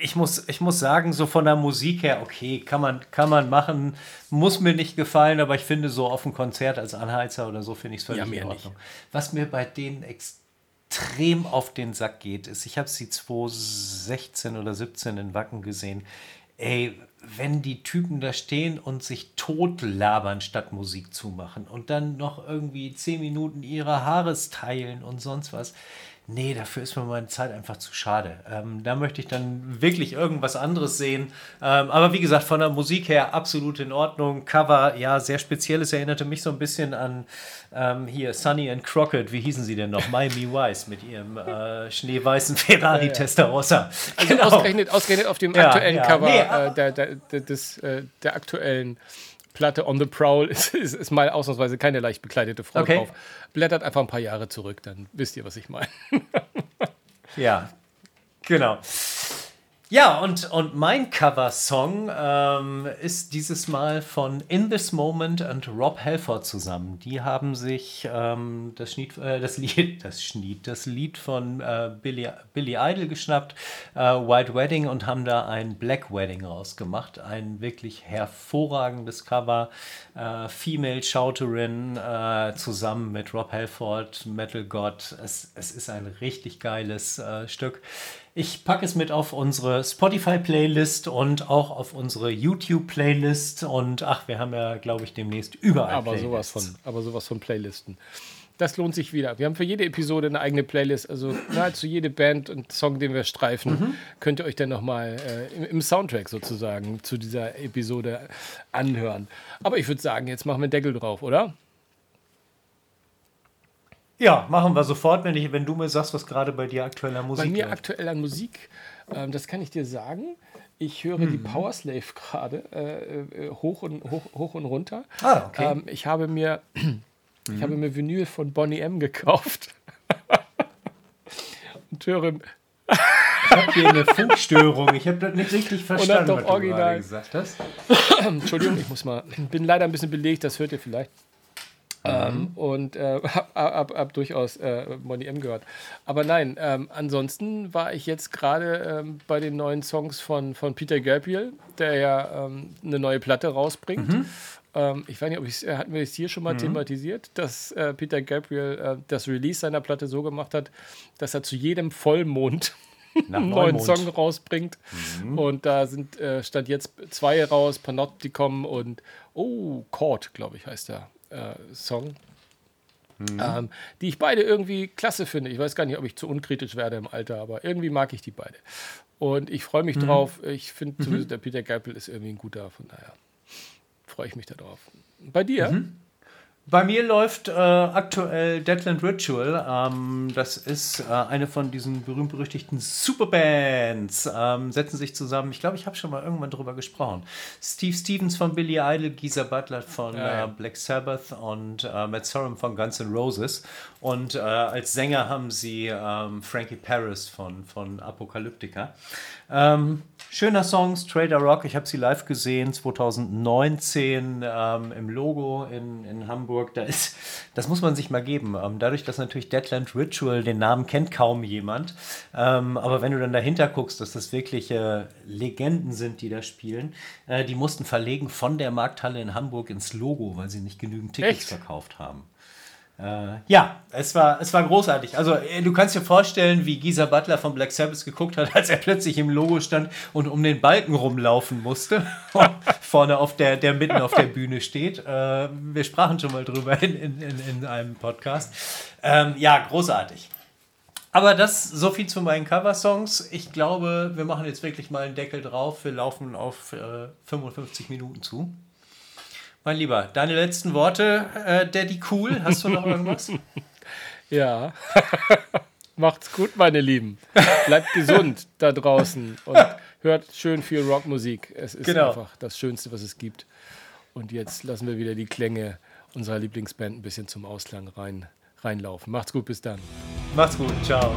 Ich muss, ich muss sagen, so von der Musik her, okay, kann man, kann man machen, muss mir nicht gefallen, aber ich finde so auf dem Konzert als Anheizer oder so finde ich es völlig ja, in Ordnung. Nicht. Was mir bei denen extrem auf den Sack geht, ist, ich habe sie 2016 oder 17 in Wacken gesehen. Ey, wenn die Typen da stehen und sich tot labern, statt Musik zu machen und dann noch irgendwie zehn Minuten ihre Haare teilen und sonst was nee, dafür ist mir meine Zeit einfach zu schade. Ähm, da möchte ich dann wirklich irgendwas anderes sehen. Ähm, aber wie gesagt, von der Musik her absolut in Ordnung. Cover, ja, sehr spezielles, erinnerte mich so ein bisschen an ähm, hier Sunny and Crockett, wie hießen sie denn noch? Miami Vice mit ihrem äh, schneeweißen Ferrari ja, ja. Testarossa. Also genau. ausgerechnet, ausgerechnet auf dem aktuellen ja, Cover nee, äh, der, der, der, des, äh, der aktuellen Platte On the Prowl ist, ist, ist, mal ausnahmsweise keine leicht bekleidete Frau okay. drauf. Blättert einfach ein paar Jahre zurück, dann wisst ihr, was ich meine. ja, genau. Ja, und, und mein Cover-Song ähm, ist dieses Mal von In This Moment und Rob Halford zusammen. Die haben sich ähm, das, Schnied, äh, das, Lied, das, Schnied, das Lied von äh, Billy, Billy Idol geschnappt, äh, White Wedding, und haben da ein Black Wedding rausgemacht. Ein wirklich hervorragendes Cover. Äh, Female Shouterin äh, zusammen mit Rob Halford, Metal God. Es, es ist ein richtig geiles äh, Stück. Ich packe es mit auf unsere Spotify-Playlist und auch auf unsere YouTube-Playlist. Und ach, wir haben ja, glaube ich, demnächst überall. Aber sowas von, aber sowas von Playlisten. Das lohnt sich wieder. Wir haben für jede Episode eine eigene Playlist. Also nahezu jede Band und Song, den wir streifen, mhm. könnt ihr euch dann nochmal äh, im, im Soundtrack sozusagen zu dieser Episode anhören. Aber ich würde sagen, jetzt machen wir einen Deckel drauf, oder? Ja, machen wir sofort, wenn, ich, wenn du mir sagst, was gerade bei dir aktuell an Musik Bei mir läuft. aktuell an Musik, ähm, das kann ich dir sagen. Ich höre hm. die Powerslave gerade äh, äh, hoch, und, hoch, hoch und runter. Ah, okay. Ähm, ich habe mir ich mhm. habe mir Vinyl von Bonnie M gekauft. und höre. ich habe hier eine Funkstörung. Ich habe das nicht richtig verstanden, was original. du gerade gesagt hast. Entschuldigung, ich muss mal. Bin leider ein bisschen belegt, das hört ihr vielleicht. Ähm, mhm. und äh, habe hab, hab durchaus äh, Money M gehört. Aber nein, ähm, ansonsten war ich jetzt gerade ähm, bei den neuen Songs von, von Peter Gabriel, der ja ähm, eine neue Platte rausbringt. Mhm. Ähm, ich weiß nicht, ob ich äh, hatten wir es hier schon mal mhm. thematisiert, dass äh, Peter Gabriel äh, das Release seiner Platte so gemacht hat, dass er zu jedem Vollmond einen neuen Song rausbringt. Mhm. Und da sind äh, stand jetzt zwei raus, Panopticon und oh, Court, glaube ich, heißt der Song. Mhm. Ähm, die ich beide irgendwie klasse finde. Ich weiß gar nicht, ob ich zu unkritisch werde im Alter, aber irgendwie mag ich die beide. Und ich freue mich mhm. drauf. Ich finde, mhm. der Peter Geipel ist irgendwie ein guter, von daher freue ich mich darauf. Bei dir? Mhm. Bei mir läuft äh, aktuell Deadland Ritual. Ähm, das ist äh, eine von diesen berühmt-berüchtigten Superbands. Ähm, setzen sich zusammen. Ich glaube, ich habe schon mal irgendwann drüber gesprochen. Steve Stevens von Billy Idol, Geezer Butler von ja, ja. Äh, Black Sabbath und äh, Matt Sorum von Guns N' Roses. Und äh, als Sänger haben sie ähm, Frankie Paris von, von Apocalyptica. Ähm, schöner Song, Trader Rock. Ich habe sie live gesehen 2019 ähm, im Logo in, in Hamburg. Da ist, das muss man sich mal geben. Ähm, dadurch, dass natürlich Deadland Ritual, den Namen kennt kaum jemand. Ähm, aber wenn du dann dahinter guckst, dass das wirkliche Legenden sind, die da spielen, äh, die mussten verlegen von der Markthalle in Hamburg ins Logo, weil sie nicht genügend Tickets Echt? verkauft haben. Äh, ja, es war, es war großartig. Also, äh, du kannst dir vorstellen, wie Gisa Butler von Black Sabbath geguckt hat, als er plötzlich im Logo stand und um den Balken rumlaufen musste. vorne auf der, der mitten auf der Bühne steht. Äh, wir sprachen schon mal drüber in, in, in einem Podcast. Ähm, ja, großartig. Aber das so viel zu meinen Cover-Songs. Ich glaube, wir machen jetzt wirklich mal einen Deckel drauf. Wir laufen auf äh, 55 Minuten zu. Mein Lieber, deine letzten Worte, äh, Daddy Cool, hast du noch irgendwas? ja. Macht's gut, meine Lieben. Bleibt gesund da draußen und hört schön viel Rockmusik. Es ist Genau. einfach das Schönste, was es gibt. Und jetzt lassen wir wieder die Klänge unserer Lieblingsband ein bisschen zum Ausklang rein, reinlaufen. Macht's gut, bis dann. Macht's gut. Ciao.